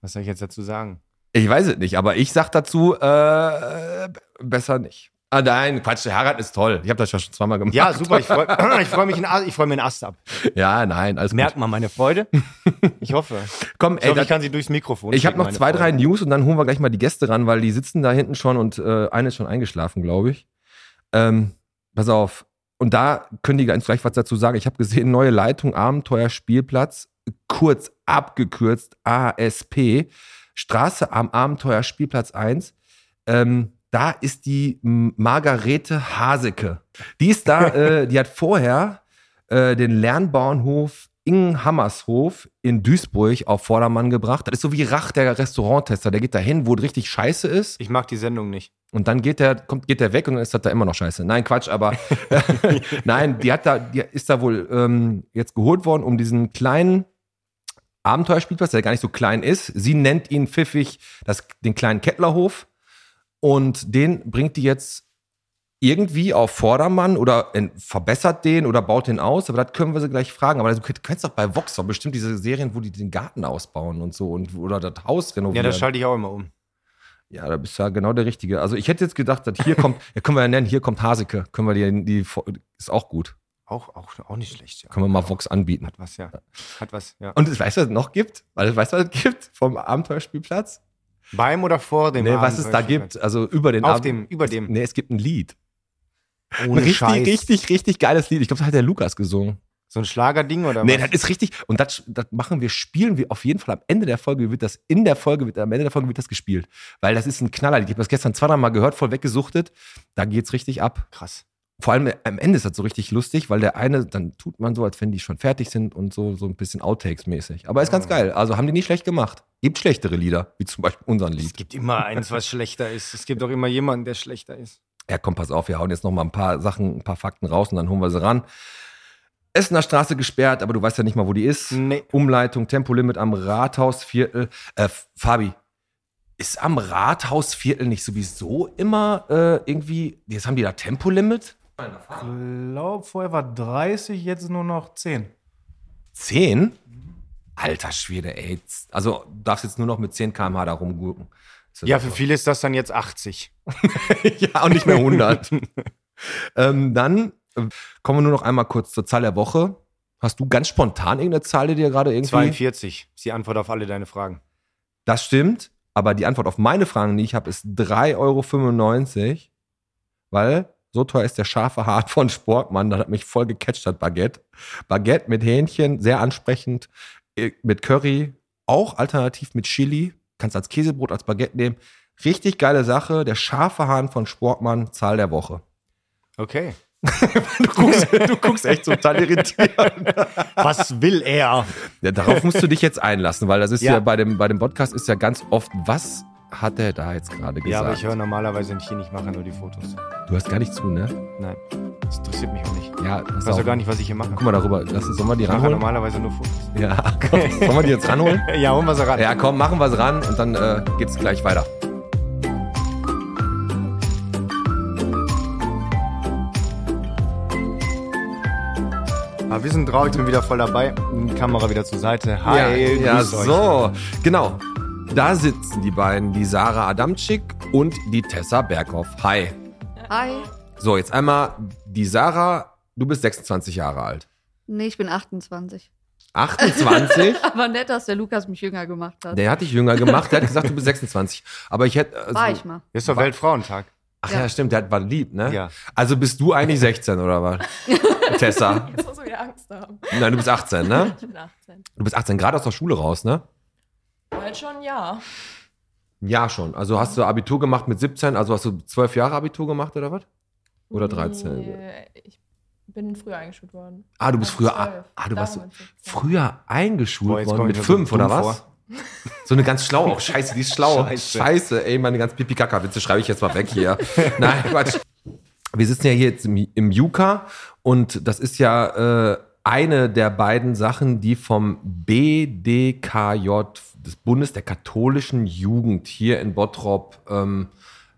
was soll ich jetzt dazu sagen? Ich weiß es nicht, aber ich sag dazu, äh, besser nicht. Ah nein, Quatsch, heiraten ist toll. Ich habe das ja schon zweimal gemacht. Ja, super, ich freue [CLEARS THROAT] ich freu mich, in, ich freu mir einen Ast ab. Ja, nein, alles Merkt gut. man meine Freude? [LAUGHS] Ich hoffe. Komm, Ich ey, hoffe, ich kann sie durchs Mikrofon Ich habe noch zwei, drei Freude. News und dann holen wir gleich mal die Gäste ran, weil die sitzen da hinten schon und äh, eine ist schon eingeschlafen, glaube ich. Ähm, pass auf. Und da können die ganz gleich was dazu sagen. Ich habe gesehen, neue Leitung, Abenteuerspielplatz, kurz abgekürzt, ASP, Straße am Abenteuerspielplatz 1. Ähm, da ist die Margarete Haseke. Die ist da, [LAUGHS] äh, die hat vorher äh, den Lernbauernhof Ingen Hammershof in Duisburg auf Vordermann gebracht. Das ist so wie Rach, der Restauranttester. Der geht da hin, wo es richtig scheiße ist. Ich mag die Sendung nicht. Und dann geht der, kommt, geht der weg und dann ist das da immer noch scheiße. Nein, Quatsch, aber [LAUGHS] [LAUGHS] nein, die hat da, die ist da wohl ähm, jetzt geholt worden, um diesen kleinen Abenteuerspielplatz, der gar nicht so klein ist. Sie nennt ihn pfiffig das, den kleinen Kettlerhof. Und den bringt die jetzt irgendwie auf Vordermann oder verbessert den oder baut den aus. Aber das können wir sie gleich fragen. Aber du kennst doch bei Vox doch bestimmt diese Serien, wo die den Garten ausbauen und so und oder das Haus Ja, renovieren. das schalte ich auch immer um. Ja, da bist du ja genau der Richtige. Also ich hätte jetzt gedacht, dass hier kommt, [LAUGHS] ja, können wir ja nennen, hier kommt Haseke. Können wir die, die ist auch gut. Auch, auch, auch nicht schlecht. Ja. Können wir mal Vox anbieten. Hat was, ja. Hat was, ja. Und weißt du, was es noch gibt? Weil, weißt du, was es gibt vom Abenteuerspielplatz? Beim oder vor dem nee, was es da gibt, also über den Auf Ab- dem, über dem. Nee, es gibt ein Lied. Ein Ohne richtig, Scheiß. richtig, richtig geiles Lied. Ich glaube, das hat der Lukas gesungen. So ein Schlagerding oder Nee, was? das ist richtig. Und das, das machen wir, spielen wir auf jeden Fall am Ende der Folge, wird das in der Folge, wird, am Ende der Folge wird das gespielt. Weil das ist ein Knallerlied. Ich habe das gestern zwei, drei Mal gehört, voll weggesuchtet. Da geht's richtig ab. Krass. Vor allem am Ende ist das so richtig lustig, weil der eine, dann tut man so, als wenn die schon fertig sind und so, so ein bisschen Outtakes-mäßig. Aber ist ganz geil. Also haben die nicht schlecht gemacht. Gibt schlechtere Lieder, wie zum Beispiel unseren Es Lied. gibt immer eins, was schlechter ist. Es gibt auch immer jemanden, der schlechter ist. Ja, komm, pass auf, wir hauen jetzt noch mal ein paar Sachen, ein paar Fakten raus und dann holen wir sie ran. Essener Straße gesperrt, aber du weißt ja nicht mal, wo die ist. Nee. Umleitung, Tempolimit am Rathausviertel. Äh, Fabi, ist am Rathausviertel nicht sowieso immer äh, irgendwie, jetzt haben die da Tempolimit? Ich glaube, vorher war 30, jetzt nur noch 10. 10? Alter Schwede, ey. Also du darfst jetzt nur noch mit 10 km/h da rumgurken. Das Ja, für viele ist das dann jetzt 80. [LAUGHS] ja, und nicht mehr 100. [LAUGHS] ähm, dann äh, kommen wir nur noch einmal kurz zur Zahl der Woche. Hast du ganz spontan irgendeine Zahl, die dir gerade irgendwie... 42 ist die Antwort auf alle deine Fragen. Das stimmt, aber die Antwort auf meine Fragen, die ich habe, ist 3,95 Euro, weil so teuer ist der scharfe Hart von Sportmann. Das hat mich voll gecatcht, das Baguette. Baguette mit Hähnchen, sehr ansprechend, äh, mit Curry, auch alternativ mit Chili. Kannst als Käsebrot, als Baguette nehmen. Richtig geile Sache. Der scharfe Hahn von Sportmann, Zahl der Woche. Okay. [LAUGHS] Du guckst, du guckst echt total irritiert. Was will er? Ja, darauf musst du dich jetzt einlassen, weil das ist ja, Ja. bei, dem, bei dem Podcast ist ja ganz oft, was hat er da jetzt gerade gesagt? Ja, aber ich höre normalerweise nicht hin, ich mache nur die Fotos. Du hörst gar nicht zu, ne? Nein, das interessiert mich auch nicht. Ja, Ich weiß auch gar nicht, was ich hier mache. Guck mal darüber. Lass uns, sollen wir die Ich mache ranholen? normalerweise nur Fotos. Ja, [LAUGHS] komm, sollen wir die jetzt ranholen? [LAUGHS] Ja, holen wir sie ran. Ja, komm, machen wir sie ran und dann äh, geht's gleich weiter. Aber wir sind traurig, ich bin wieder voll dabei. Kamera wieder zur Seite. Hi, ja, ja grüßt euch. so. Genau. Da sitzen die beiden, die Sarah Adamczyk und die Tessa Berghoff. Hi. Hi. So, jetzt einmal die Sarah. Du bist 26 Jahre alt. Nee, ich bin 28. 28. [LAUGHS] Aber nett, dass der Lukas mich jünger gemacht hat. Der hat dich jünger gemacht. Der hat gesagt, du bist 26. Aber ich hätte. Also, War ich mal. Ist doch Weltfrauentag. Ach ja. Ja. stimmt. Der hat- war lieb, ne? Ja. Also bist du eigentlich 16 oder was? [LAUGHS] Tessa. Jetzt musst du wieder Angst haben. Nein, du bist 18, ne? Ich bin 18. Du bist 18, gerade aus der Schule raus, ne? Bald schon, ja. Ja, schon. Also hast du Abitur gemacht mit 17, also hast du 12 Jahre Abitur gemacht oder was? Oder 13? Nee, ich bin früher eingeschult worden. Ah, du bist früher, ah, 12. du warst Darum mit 17. früher eingeschult Boah, worden mit ich mir so 5 dumm oder was? vor. [LAUGHS] So eine ganz schlaue, oh scheiße, die ist schlau. Scheiße, Scheiße. ey, meine ganz Pipi-Kaka-Witze schreibe ich jetzt mal weg hier. [LAUGHS] Nein, Quatsch. Wir sitzen ja hier jetzt im, im Juka und das ist ja äh, eine der beiden Sachen, die vom BDKJ, des Bundes der katholischen Jugend hier in Bottrop ähm,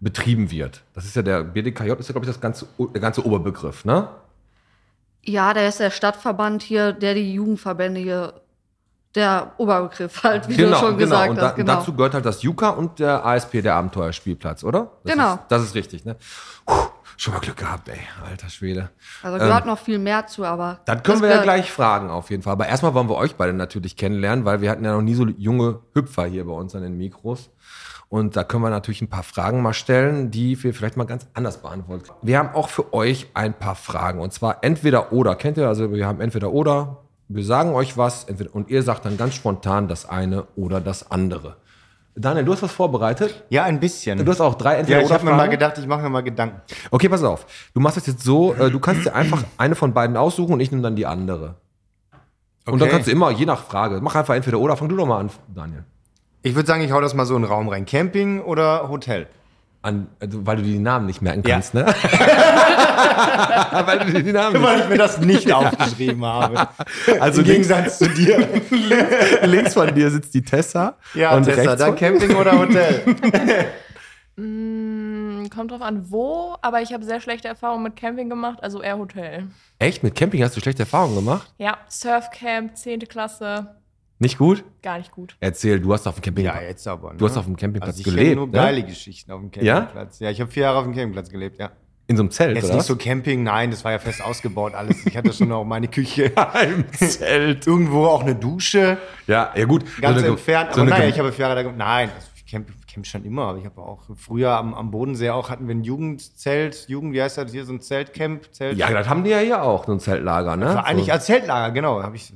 betrieben wird. Das ist ja der BDKJ, ist ja, glaube ich, das ganze, der ganze Oberbegriff, ne? Ja, der ist der Stadtverband hier, der die Jugendverbände hier, der Oberbegriff halt, wie du schon gesagt und hast. da, Genau. dazu gehört halt das Juka und der ASP, der Abenteuerspielplatz, oder? Das Genau. Ist, das ist richtig, ne? Puh, schon mal Glück gehabt, ey, alter Schwede. also gehört noch viel mehr zu, aber. ähm, Dann können wir ja gleich fragen, auf jeden Fall. Aber erstmal wollen wir euch beide natürlich kennenlernen, weil wir hatten ja noch nie so junge Hüpfer hier bei uns an den Mikros. Und da können wir natürlich ein paar Fragen mal stellen, die wir vielleicht mal ganz anders beantworten. Wir haben auch für euch ein paar Fragen. Und zwar entweder oder. Kennt ihr? Also wir haben entweder oder. Wir sagen euch was entweder, und ihr sagt dann ganz spontan das eine oder das andere. Daniel, du hast was vorbereitet. Ja, ein bisschen. Du hast auch drei entweder ja, ich habe mir mal gedacht, ich mache mir mal Gedanken. Okay, pass auf. Du machst es jetzt so, äh, du kannst dir einfach eine von beiden aussuchen und ich nehme dann die andere. Und dann Okay. kannst du immer, je nach Frage, mach einfach entweder oder, fang du doch mal an, Daniel. Ich würde sagen, ich hau das mal so in den Raum rein. Camping oder Hotel? An, also, weil du die Namen nicht merken Ja. kannst, ne? [LAUGHS] weil du die Namen nicht Weil ich mir das nicht [LAUGHS] aufgeschrieben habe. Also Im Gegensatz zu dir. [LAUGHS] links von dir sitzt die Tessa. Ja, und Tessa, rechts dann Camping oder Hotel? Mm, Kommt drauf an, wo, aber ich habe sehr schlechte Erfahrungen mit Camping gemacht, also eher Hotel. Echt? Mit Camping hast du schlechte Erfahrungen gemacht? Ja, Surfcamp, 10. Klasse, Nicht gut? gar nicht gut. Erzähl, du hast auf dem Camping. Ja, jetzt aber. Ne? Du hast auf dem Campingplatz also ich gelebt, kenne nur ne? geile Geschichten auf dem Campingplatz. Ja, ich habe vier Jahre auf dem Campingplatz gelebt, ja. In so einem Zelt, Jetzt oder? nicht so Camping, nein, das war ja fest ausgebaut alles. Ich hatte schon noch meine Küche. [LAUGHS] Im Zelt. Irgendwo auch eine Dusche, Ja, ja gut. ganz So eine- entfernt. so Aber naja, ich habe vier Jahre da Nein, also ich camp, camp schon immer. Aber ich habe auch früher am, am Bodensee auch, hatten wir ein Jugendzelt, Jugend, wie heißt das hier, so ein Zeltcamp, Zelt. ja, das haben die ja hier auch, so ein Zeltlager, ne? war eigentlich so. als Zeltlager, genau. Hab ich,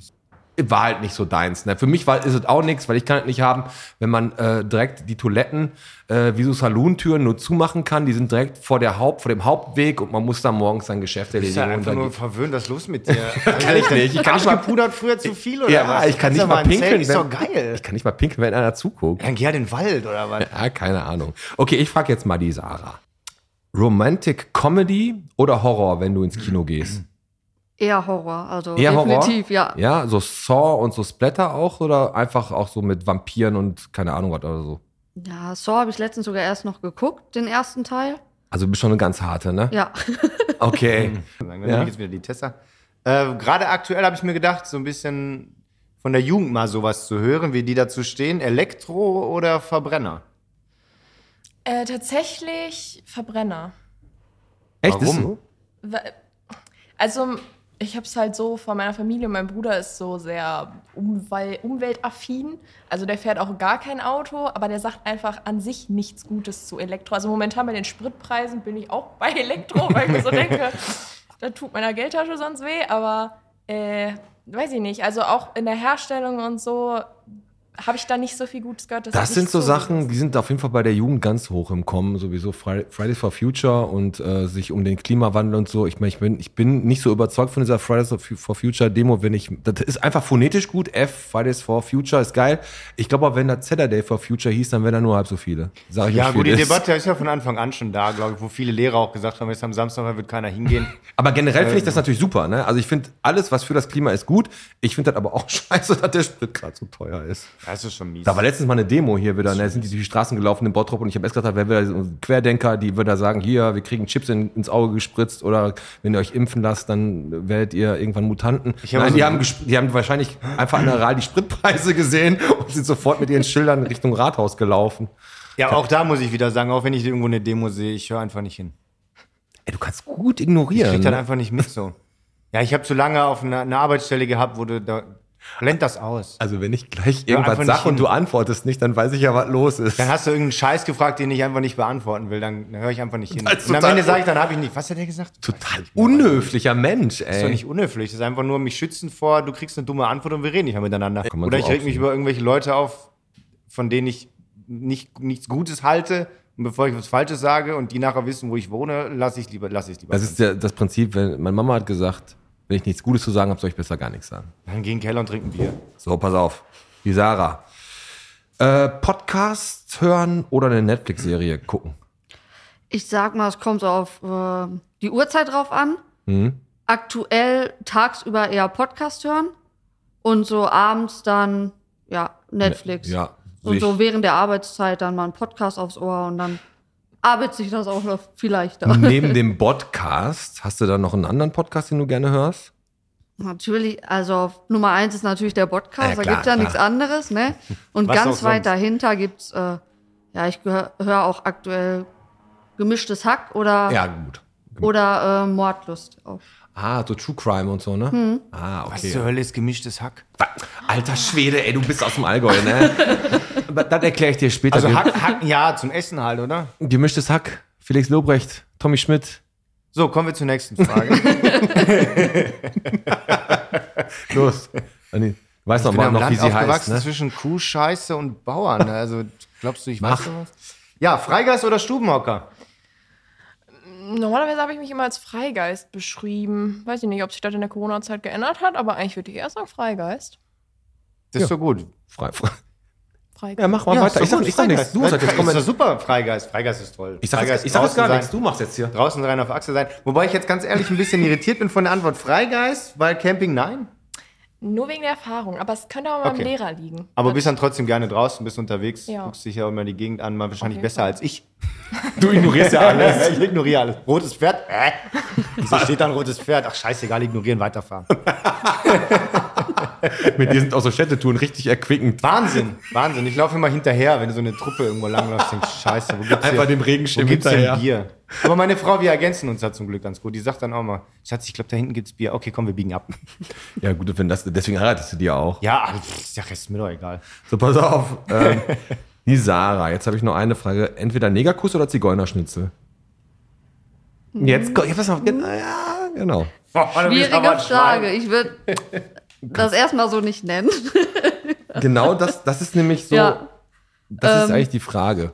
war halt nicht so deins. Ne? Für mich war, ist es auch nichts, weil ich kann es nicht haben, wenn man äh, direkt die Toiletten äh, wie so Salontüren nur zumachen kann. Die sind direkt vor der Haupt, vor dem Hauptweg und man muss dann morgens sein Geschäft ich bin erledigen. einfach und nur verwöhnt, was ist los mit dir? [LAUGHS] kann ich nicht. Ich kann nicht mal, Abgepudert früher zu viel oder ja, was? ich kann nicht ja mal pinkeln. Ist doch geil. Ich kann nicht mal pinkeln, wenn einer zuguckt. Dann geh halt in den Wald oder was? Ja, keine Ahnung. Okay, ich frage jetzt mal die Sarah. Romantic Comedy oder Horror, wenn du ins Kino gehst? Eher Horror, also Eher Horror? definitiv, ja. Ja, so Saw und so Splatter auch oder einfach auch so mit Vampiren und keine Ahnung was oder so? Ja, Saw habe ich letztens sogar erst noch geguckt, den ersten Teil. Also du bist schon eine ganz harte, ne? Ja. [LAUGHS] Okay. Dann Ja. nehme ich jetzt wieder die Tessa. Äh, Gerade aktuell habe ich mir gedacht, so ein bisschen von der Jugend mal sowas zu hören, wie die dazu stehen. Elektro oder Verbrenner? Äh, tatsächlich Verbrenner. Echt? Ist Warum? so? Wa- Also, ich habe es halt so von meiner Familie. Mein Bruder ist so sehr umwel umweltaffin. Also, der fährt auch gar kein Auto, aber der sagt einfach an sich nichts Gutes zu Elektro. Also, momentan bei den Spritpreisen bin ich auch bei Elektro, weil ich mir so denke, [LAUGHS] da tut meiner Geldtasche sonst weh. Aber, äh, weiß ich nicht. Also, auch in der Herstellung und so habe ich da nicht so viel Gutes gehört. Das sind so Sachen, die sind auf jeden Fall bei der Jugend ganz hoch im Kommen, sowieso Fri- Fridays for Future und äh, sich um den Klimawandel und so. Ich meine, ich bin, ich bin nicht so überzeugt von dieser Fridays for Future Demo, wenn ich, das ist einfach phonetisch gut. F, Fridays for Future ist geil. Ich glaube aber, wenn das Saturday for Future hieß, dann wären da nur halb so viele. Sag ich Ja, gut, die ist. Debatte ist ja von Anfang an schon da, glaube ich, wo viele Lehrer auch gesagt haben, jetzt am Samstag wird keiner hingehen. [LAUGHS] Aber generell finde Ähm. ich das natürlich super, ne? Also ich finde alles, was für das Klima ist, gut. Ich finde das aber auch [LAUGHS] scheiße, dass der Sprit gerade so teuer ist. Das ist schon mies. Da war letztens mal eine Demo hier wieder, ne? sind die durch die Straßen gelaufen in Bottrop und ich habe erst gedacht, wer wieder so Querdenker, die wieder sagen, hier, wir kriegen Chips in, ins Auge gespritzt oder wenn ihr euch impfen lasst, dann werdet ihr irgendwann Mutanten. Ich habe Nein, so- die, haben die haben wahrscheinlich einfach an der Ral die Spritpreise gesehen und sind sofort mit ihren Schildern Richtung Rathaus gelaufen. ja, auch da muss ich wieder sagen, auch wenn ich irgendwo eine Demo sehe, ich höre einfach nicht hin. Ey, du kannst gut Ich ignorieren. krieg das ne? einfach nicht mit so. Ja, ich habe zu lange auf einer eine Arbeitsstelle gehabt, wo du da blend das aus. Also wenn ich gleich irgendwas einfach sag nicht und du antwortest nicht, dann weiß ich ja, was los ist. Dann hast du irgendeinen Scheiß gefragt, den ich einfach nicht beantworten will, dann, dann höre ich einfach nicht hin. Und am Ende sage ich, dann habe ich nicht. Was hat er gesagt? Total unhöflicher Mensch, ey. Das ist doch nicht unhöflich. Das ist einfach nur mich schützen vor, du kriegst eine dumme Antwort und wir reden nicht mehr miteinander. Oder ich reg mich über irgendwelche Leute auf, von denen ich nicht, nichts Gutes halte. Und bevor ich was Falsches sage und die nachher wissen, wo ich wohne, lasse ich lieber, lasse ich lieber. Das ist ja das Prinzip, wenn meine Mama hat gesagt, wenn ich nichts Gutes zu sagen habe, soll ich besser gar nichts sagen. dann geh in den Keller und trink ein Bier. So, pass auf. Die Sarah. Äh, Podcast hören oder eine Netflix-Serie gucken? Ich sag mal, es kommt so auf äh, die Uhrzeit drauf an. Mhm. Aktuell tagsüber eher Podcast hören und so abends dann ja Netflix. Ja. Und so während der Arbeitszeit dann mal ein Podcast aufs Ohr und dann arbeitet sich das auch noch viel leichter. Neben dem Podcast, hast du da noch einen anderen Podcast, den du gerne hörst? Natürlich, also auf Nummer eins ist natürlich der Podcast, Ja, da klar, gibt's ja klar. nichts anderes, ne? Und Was ganz weit sonst. dahinter gibt's, äh, ja, ich höre auch aktuell gemischtes Hack oder, Ja, gut. oder äh, Mordlust. Auch. Ah, so True Crime und so, ne? Hm. Ah, Was okay. zur Hölle ist gemischtes Hack? Alter Schwede, ey, du bist aus dem Allgäu, ne? [LAUGHS] Aber das erkläre ich dir später. Also Hack, Hacken, ja, zum Essen halt, oder? Gemischtes Hack, Felix Lobrecht, Tommy Schmidt. So, kommen wir zur nächsten Frage. [LAUGHS] Los. Anni, Weiß noch mal noch, wie Land sie heißt, aufgewachsen ne? zwischen Kuhscheiße und Bauern. Also glaubst du, ich Mach. weiß sowas? Ja, Freigeist oder Stubenhocker? Normalerweise habe ich mich immer als Freigeist beschrieben. Weiß ich nicht, ob sich das in der Corona-Zeit geändert hat, aber eigentlich würde ich eher sagen Freigeist. Das ist so gut. Frei, frei. Freigeist. Ja, mach mal Ja, weiter. ist Ich sag, ich sag nichts. Du Freigeist. sagst jetzt, komm ist doch super, Freigeist. Freigeist ist toll. Ich sag, Freigeist ich sag jetzt gar nichts. sein, Du machst jetzt hier. Draußen rein auf Achse sein. Wobei ich jetzt ganz ehrlich ein bisschen irritiert bin von der Antwort Freigeist, weil Camping nein. Nur wegen der Erfahrung, aber es könnte auch mal Okay. am Lehrer liegen. Aber Das- bist dann trotzdem gerne draußen, bist unterwegs, Ja. guckst dich ja immer die Gegend an, mal wahrscheinlich jeden besser als ich. [LAUGHS] Du ignorierst ja alles. [LAUGHS] ich ignoriere alles. Rotes Pferd? Äh. Wieso [LAUGHS] steht da ein rotes Pferd? Ach, scheißegal, ignorieren, weiterfahren. Mit dir sind auch so Städtetouren richtig erquickend. Wahnsinn, Wahnsinn. Ich laufe immer hinterher, wenn du so eine Truppe irgendwo langläufst, denkst scheiße, wo gibt's Einfach hier, dem Regenschirm wo gibt's hinterher. denn Bier? Aber meine Frau, wir ergänzen uns da zum Glück ganz gut. Die sagt dann auch mal, Schatz, ich glaube, da hinten gibt's Bier. Okay, komm, wir biegen ab. Ja, gut, wenn das, deswegen heiratest du die ja auch. Ja, pff, der Rest ist mir doch egal. So, pass auf. Ähm, die Sarah, jetzt habe ich noch eine Frage. Entweder Negerkuss oder Zigeunerschnitzel? Jetzt, ko- ja, pass auf. Ja, genau. Oh, du bist aber Schwierige ein Schwein. Frage. Ich würde [LAUGHS] das erstmal so nicht nennen. Genau das, das ist nämlich so, Ja. das ist Ähm. eigentlich die Frage.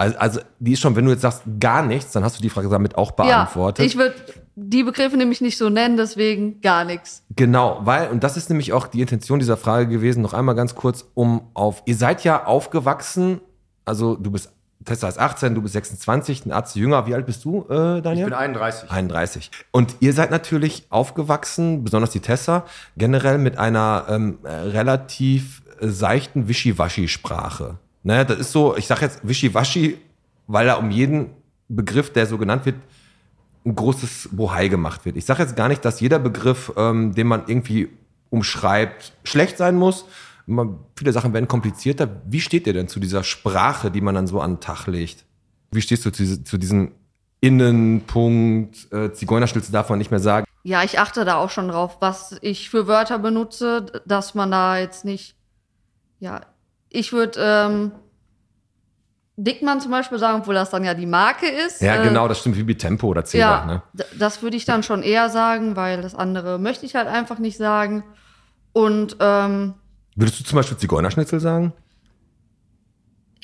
Also, also, die ist schon, wenn du jetzt sagst gar nichts, dann hast du die Frage damit auch Ja, beantwortet. ich würde die Begriffe nämlich nicht so nennen, deswegen gar nichts. Genau, weil, und das ist nämlich auch die Intention dieser Frage gewesen, noch einmal ganz kurz, um auf, ihr seid ja aufgewachsen, also du bist, Tessa ist 18, du bist 26, ein Arzt jünger, wie alt bist du, äh, Ich Daniel? bin 31. 31. Und ihr seid natürlich aufgewachsen, besonders die Tessa, generell mit einer ähm, äh, relativ seichten Wischiwaschi-Sprache. Ne, das ist so, ich sage jetzt Wischiwaschi, weil da um jeden Begriff, der so genannt wird, ein großes Bohai gemacht wird. Ich sage jetzt gar nicht, dass jeder Begriff, ähm, den man irgendwie umschreibt, schlecht sein muss. Man, viele Sachen werden komplizierter. Wie steht ihr denn zu dieser Sprache, die man dann so an den Tag legt? Wie stehst du zu, zu diesem Innenpunkt, äh, Zigeunerschnitzel darf man nicht mehr sagen? Ja, ich achte da auch schon drauf, was ich für Wörter benutze, dass man da jetzt nicht. Ja, ich würde ähm, Dickmann zum Beispiel sagen, obwohl das dann ja die Marke ist. Ja, Äh, genau, das stimmt wie bei Tempo oder Zebra. Ja, Ne? das würde ich dann schon eher sagen, weil das andere möchte ich halt einfach nicht sagen. Und ähm, Würdest du zum Beispiel Zigeunerschnitzel sagen?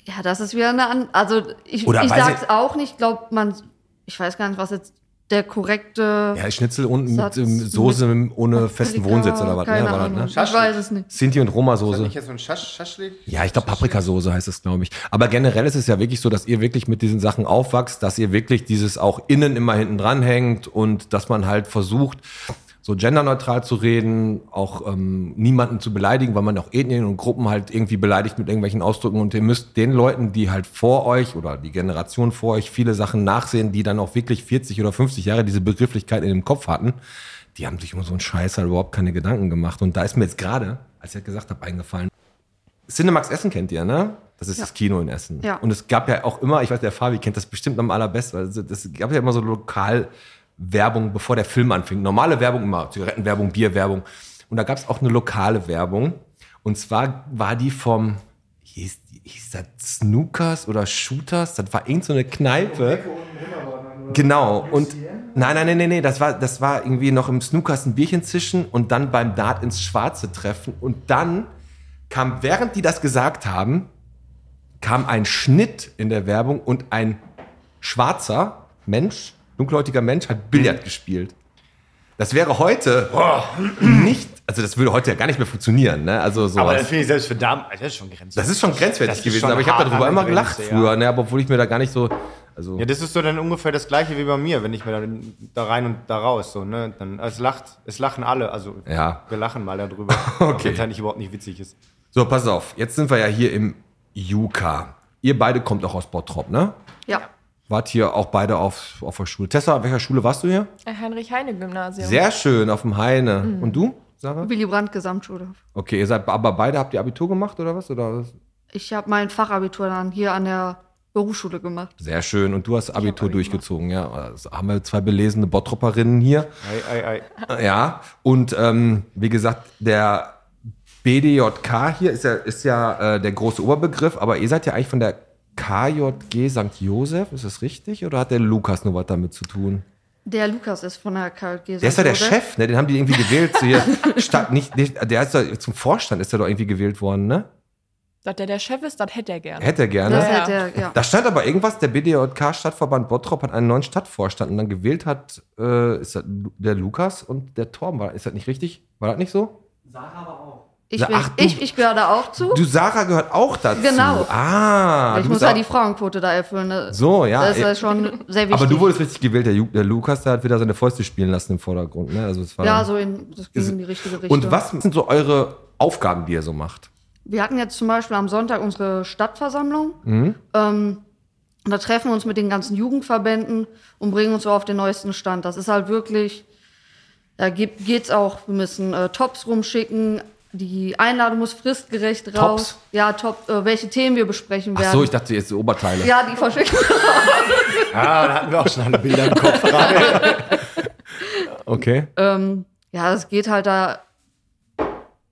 ja, das ist wieder eine an Also ich, Oder ich sag's auch nicht, glaubt man, ich weiß gar nicht, was jetzt der korrekte Ja, Schnitzel und mit ähm, Soße ohne Paprika, festen Wohnsitz oder was? Ne? Keine War das, Ahnung. ne? Ich weiß es nicht. Sinti und Roma-Soße. Nicht jetzt so ein Schasch Schaschlik? Ja, ich glaube Paprikasoße heißt es, glaube ich. Aber generell ist es ja wirklich so, dass ihr wirklich mit diesen Sachen aufwachst, dass ihr wirklich dieses auch innen immer hinten dran hängt und dass man halt versucht, so genderneutral zu reden, auch ähm, niemanden zu beleidigen, weil man auch Ethnien und Gruppen halt irgendwie beleidigt mit irgendwelchen Ausdrücken und ihr müsst den Leuten, die halt vor euch oder die Generation vor euch viele Sachen nachsehen, die dann auch wirklich 40 oder 50 Jahre diese Begrifflichkeit in dem Kopf hatten, die haben sich um so einen Scheiß halt überhaupt keine Gedanken gemacht. Und da ist mir jetzt gerade, als ich das gesagt habe, eingefallen, Cinemax Essen kennt ihr, ne? Das ist Ja. das Kino in Essen. Ja. Und es gab ja auch immer, ich weiß, der Fabi kennt das bestimmt am allerbesten, weil es es gab ja immer so Lokalwerbung, bevor der Film anfing. Normale Werbung immer, Zigarettenwerbung, Bierwerbung. Und da gab es auch eine lokale Werbung. Und zwar war die vom, hieß, hieß das Snookers oder Shooters? Das war irgend so eine Kneipe. Genau. Und nein, nein, nein, nein, nee, das war, das war irgendwie noch im Snookers ein Bierchen zischen und dann beim Dart ins Schwarze treffen. Und dann kam, während die das gesagt haben, kam ein Schnitt in der Werbung und ein schwarzer Mensch, dunkelhäutiger Mensch, hat Billard gespielt. Das wäre heute nicht, also das würde heute ja gar nicht mehr funktionieren, ne? Also sowas. Aber das finde ich selbst für Damen, das ist schon grenzwertig. das ist schon grenzwertig ist gewesen, schon aber ich habe darüber immer gelacht Grenze, ja. früher, ne? Aber obwohl ich mir da gar nicht so, also Ja, das ist so dann ungefähr das gleiche wie bei mir, wenn ich mir dann da rein und da raus, so, ne? Dann, es lacht, es lachen alle, also Ja. wir lachen mal darüber. [LAUGHS] Okay. Wenn es eigentlich überhaupt nicht witzig ist. So, pass auf. Jetzt sind wir ja hier im Juka. Ihr beide kommt auch aus Bottrop, ne? Ja. Wart hier auch beide auf, auf der Schule. Tessa, auf welcher Schule warst du hier? Heinrich-Heine-Gymnasium. Sehr schön, auf dem Heine. Und du, Sarah? Willy Brandt Gesamtschule. Okay, ihr seid aber beide habt ihr Abitur gemacht oder was? Oder was? Ich habe mein Fachabitur dann hier an der Berufsschule gemacht. Sehr schön. Und du hast Abitur Abi durchgezogen, ja. Also haben wir zwei belesene Bottroperinnen hier. Ei, ei, ei. Ja. Und ähm, wie gesagt, der BDJK hier ist ja, ist ja äh, der große Oberbegriff, aber ihr seid ja eigentlich von der KJG St. Josef, ist das richtig? Oder hat der Lukas nur was damit zu tun? Der Lukas ist von der KG. Der ist ja der Chef, ne? Den haben die irgendwie gewählt. So hier, [LAUGHS] statt, nicht, nicht, der ist doch zum Vorstand ist er doch irgendwie gewählt worden, ne? Dass der der Chef ist, das hätte er gerne. Hätte er gerne. Das Ja. hätte er, ja. Da stand aber irgendwas, der BDJK-Stadtverband Bottrop hat einen neuen Stadtvorstand und dann gewählt hat, äh, ist das der Lukas und der Torben. War, ist das nicht richtig? War das nicht so? Ich, bin, ach, du- ich, ich gehöre da auch zu. Du, Sarah gehört auch dazu. Genau. Ah. ich du muss ja auch- die Frauenquote da erfüllen. Ne? So, ja. Das ist ja schon sehr wichtig. aber du wurdest richtig gewählt. Der, Ju- der Lukas, der hat wieder seine Fäuste spielen lassen im Vordergrund. Ne? Also es war Ja, so in, das ging in die richtige Richtung. Und was sind so eure Aufgaben, die ihr so macht? Wir hatten jetzt zum Beispiel am Sonntag unsere Stadtversammlung. Mhm. Ähm, und da treffen wir uns mit den ganzen Jugendverbänden und bringen uns so auf den neuesten Stand. Das ist halt wirklich, da geht, geht's auch, wir müssen äh, Tops rumschicken. Die Einladung muss fristgerecht raus. Tops? Ja, top, äh, welche Themen wir besprechen Ach werden. so, ich dachte jetzt die Oberteile. ja, die verschicken. [LAUGHS] Ah, da hatten wir auch schon alle Bilder im Kopf gerade. [LAUGHS] Okay. ähm, ja, es geht halt da,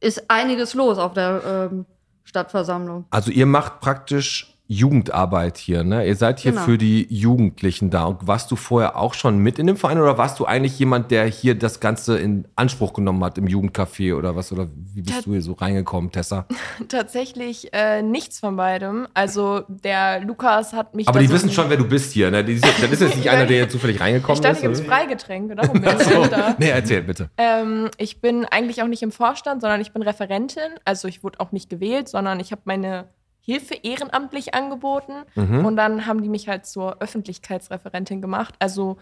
ist einiges los auf der ähm, Stadtversammlung. Also ihr macht praktisch Jugendarbeit hier, ne? Ihr seid hier Genau. für die Jugendlichen da. Und warst du vorher auch schon mit in dem Verein oder warst du eigentlich jemand, der hier das Ganze in Anspruch genommen hat im Jugendcafé oder was? Oder wie bist Tat- du hier so reingekommen, Tessa? [LAUGHS] Tatsächlich äh, nichts von beidem. Also der Lukas hat mich. Aber die so wissen schon, wer du bist hier, ne? Die, das ist jetzt nicht [LAUGHS] einer, der hier zufällig Ich reingekommen dachte, ist. hier gibt's oder? Freigetränke, darum [LAUGHS] bin ich jetzt da. Nee, erzähl bitte. Ähm, ich bin eigentlich auch nicht im Vorstand, sondern ich bin Referentin. Also ich wurde auch nicht gewählt, sondern ich habe meine Hilfe ehrenamtlich angeboten. Mhm. Und dann haben die mich halt zur Öffentlichkeitsreferentin gemacht. Also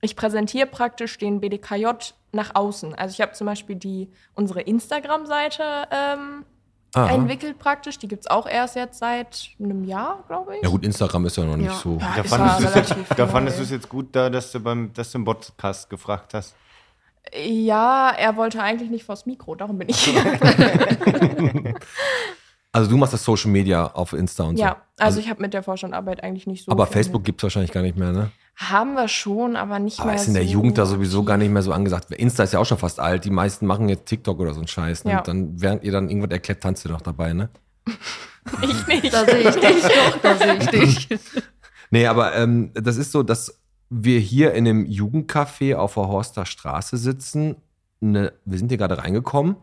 ich präsentiere praktisch den BDKJ nach außen. Also ich habe zum Beispiel die, unsere Instagram-Seite ähm, Aha. entwickelt praktisch. Die gibt es auch erst jetzt seit einem Jahr, glaube ich. Ja gut, Instagram ist ja noch nicht Ja. so. Ja, Da fandest, ja du es jetzt, da fandest du es jetzt gut, da, dass, du beim, dass du im Podcast gefragt hast. Ja, er wollte eigentlich nicht vors Mikro, darum bin ich hier. [LAUGHS] [LAUGHS] [LAUGHS] Also du machst das Social Media auf Insta und so. ja, also ich habe mit der Vorstandarbeit eigentlich nicht so. Aber viel- Facebook gibt's wahrscheinlich gar nicht mehr, ne? Haben wir schon, aber nicht Aber mehr ist in der so Jugend da sowieso gar nicht mehr so angesagt. Insta ist ja auch schon fast alt. Die meisten machen jetzt TikTok oder so einen Scheiß. Ne? Ja. Und dann, während ihr dann irgendwas erklärt, tanzt ihr noch dabei, ne? [LAUGHS] Ich nicht. Da sehe ich dich [LAUGHS] doch, da sehe ich dich. [LAUGHS] Nee, aber ähm, das ist so, dass wir hier in einem Jugendcafé auf der Horster Straße sitzen. Ne, wir sind hier gerade reingekommen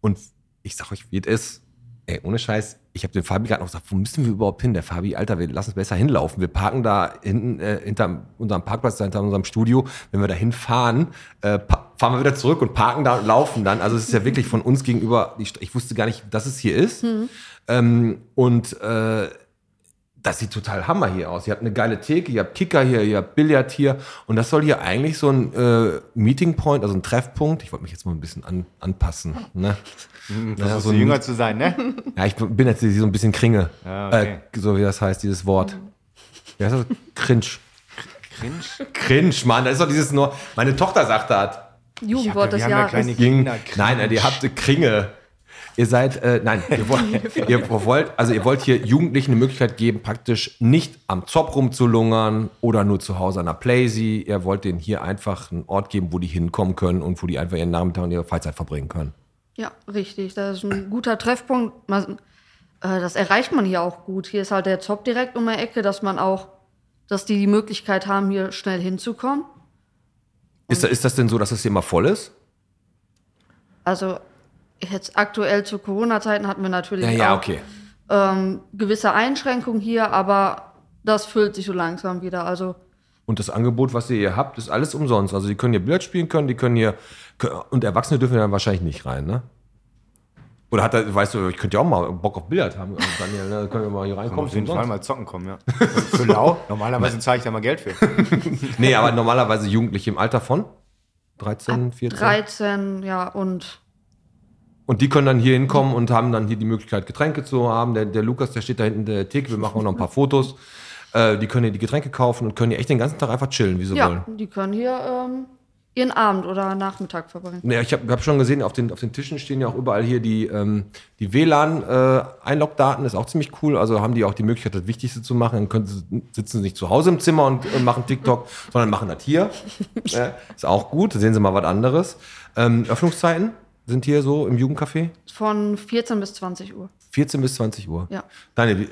und ich sag euch, wie es ist. Ey, ohne Scheiß, ich habe dem Fabi gerade noch gesagt, wo müssen wir überhaupt hin? Der Fabi, Alter, wir lassen uns besser hinlaufen. Wir parken da hinten äh, hinter unserem Parkplatz, hinter unserem Studio. Wenn wir da hinfahren, äh, fahren wir wieder zurück und parken da und laufen dann. Also es ist ja wirklich von uns gegenüber, St- ich wusste gar nicht, dass es hier ist. Ähm, und äh, das sieht total Hammer hier aus. Ihr habt eine geile Theke, ihr habt Kicker hier, ihr habt Billard hier. Und das soll hier eigentlich so ein äh, Meeting Point, also ein Treffpunkt. Ich wollte mich jetzt mal ein bisschen an, anpassen. Ne? Versuchst Ja, so ein- jünger zu sein, ne? Ja, ich bin jetzt so ein bisschen Kringe. Ja, okay. äh, so wie das heißt, dieses Wort. Wie heißt das? Cringe. Cringe? Cringe, Mann. Das ist doch dieses nur. Meine Tochter sagt das. Jugendwort des ja Jahres. kleine Ging, Kinder. nein, nein, ihr habt Kringe. Ihr seid, äh, nein, ihr wollt, [LAUGHS] ihr wollt, also ihr wollt hier Jugendlichen eine Möglichkeit geben, praktisch nicht am Zopf rumzulungern oder nur zu Hause an der Playsee. Ihr wollt denen hier einfach einen Ort geben, wo die hinkommen können und wo die einfach ihren Nachmittag und ihre Freizeit verbringen können. Ja, richtig. Das ist ein guter Treffpunkt. Äh, das erreicht man hier auch gut. Hier ist halt der Zopp direkt um die Ecke, dass man auch, dass die die Möglichkeit haben, hier schnell hinzukommen. Ist, ist das denn so, dass es hier immer voll ist? Also jetzt aktuell zu Corona-Zeiten hatten wir natürlich Ja, ja, auch okay. ähm, gewisse Einschränkungen hier, aber das füllt sich so langsam wieder. Also Und das Angebot, was ihr hier habt, ist alles umsonst. Also die können hier Billard spielen können, die können hier und Erwachsene dürfen dann wahrscheinlich nicht rein, ne? Oder hat er, weißt du, ich könnte ja auch mal Bock auf Billard haben, also Daniel, ne? können wir mal hier Komm, reinkommen. auf jeden. Fall mal zocken kommen, ja. Für lau. Normalerweise zahle ich da mal Geld für. Nee, aber normalerweise Jugendliche im Alter von 13, 14. 13, ja, und Und die können dann hier hinkommen und haben dann hier die Möglichkeit, Getränke zu haben. Der, der Lukas, der steht da hinten in der Theke, wir machen auch noch ein paar Fotos. Äh, die können hier die Getränke kaufen und können hier echt den ganzen Tag einfach chillen, wie sie ja, wollen. die können hier ähm, ihren Abend oder Nachmittag verbringen. Ja, ich habe hab schon gesehen, auf den, auf den Tischen stehen ja auch überall hier die, ähm, die WLAN-Einlogdaten, ist auch ziemlich cool. Also haben die auch die Möglichkeit, das Wichtigste zu machen. Dann können sie, sitzen sie nicht zu Hause im Zimmer und äh, machen TikTok, sondern machen das hier. [LAUGHS] äh, ist auch gut, da sehen sie mal was anderes. Ähm, Öffnungszeiten sind hier so im Jugendcafé? Von 14 bis 20 Uhr. 14 bis 20 Uhr. Ja. Daniel,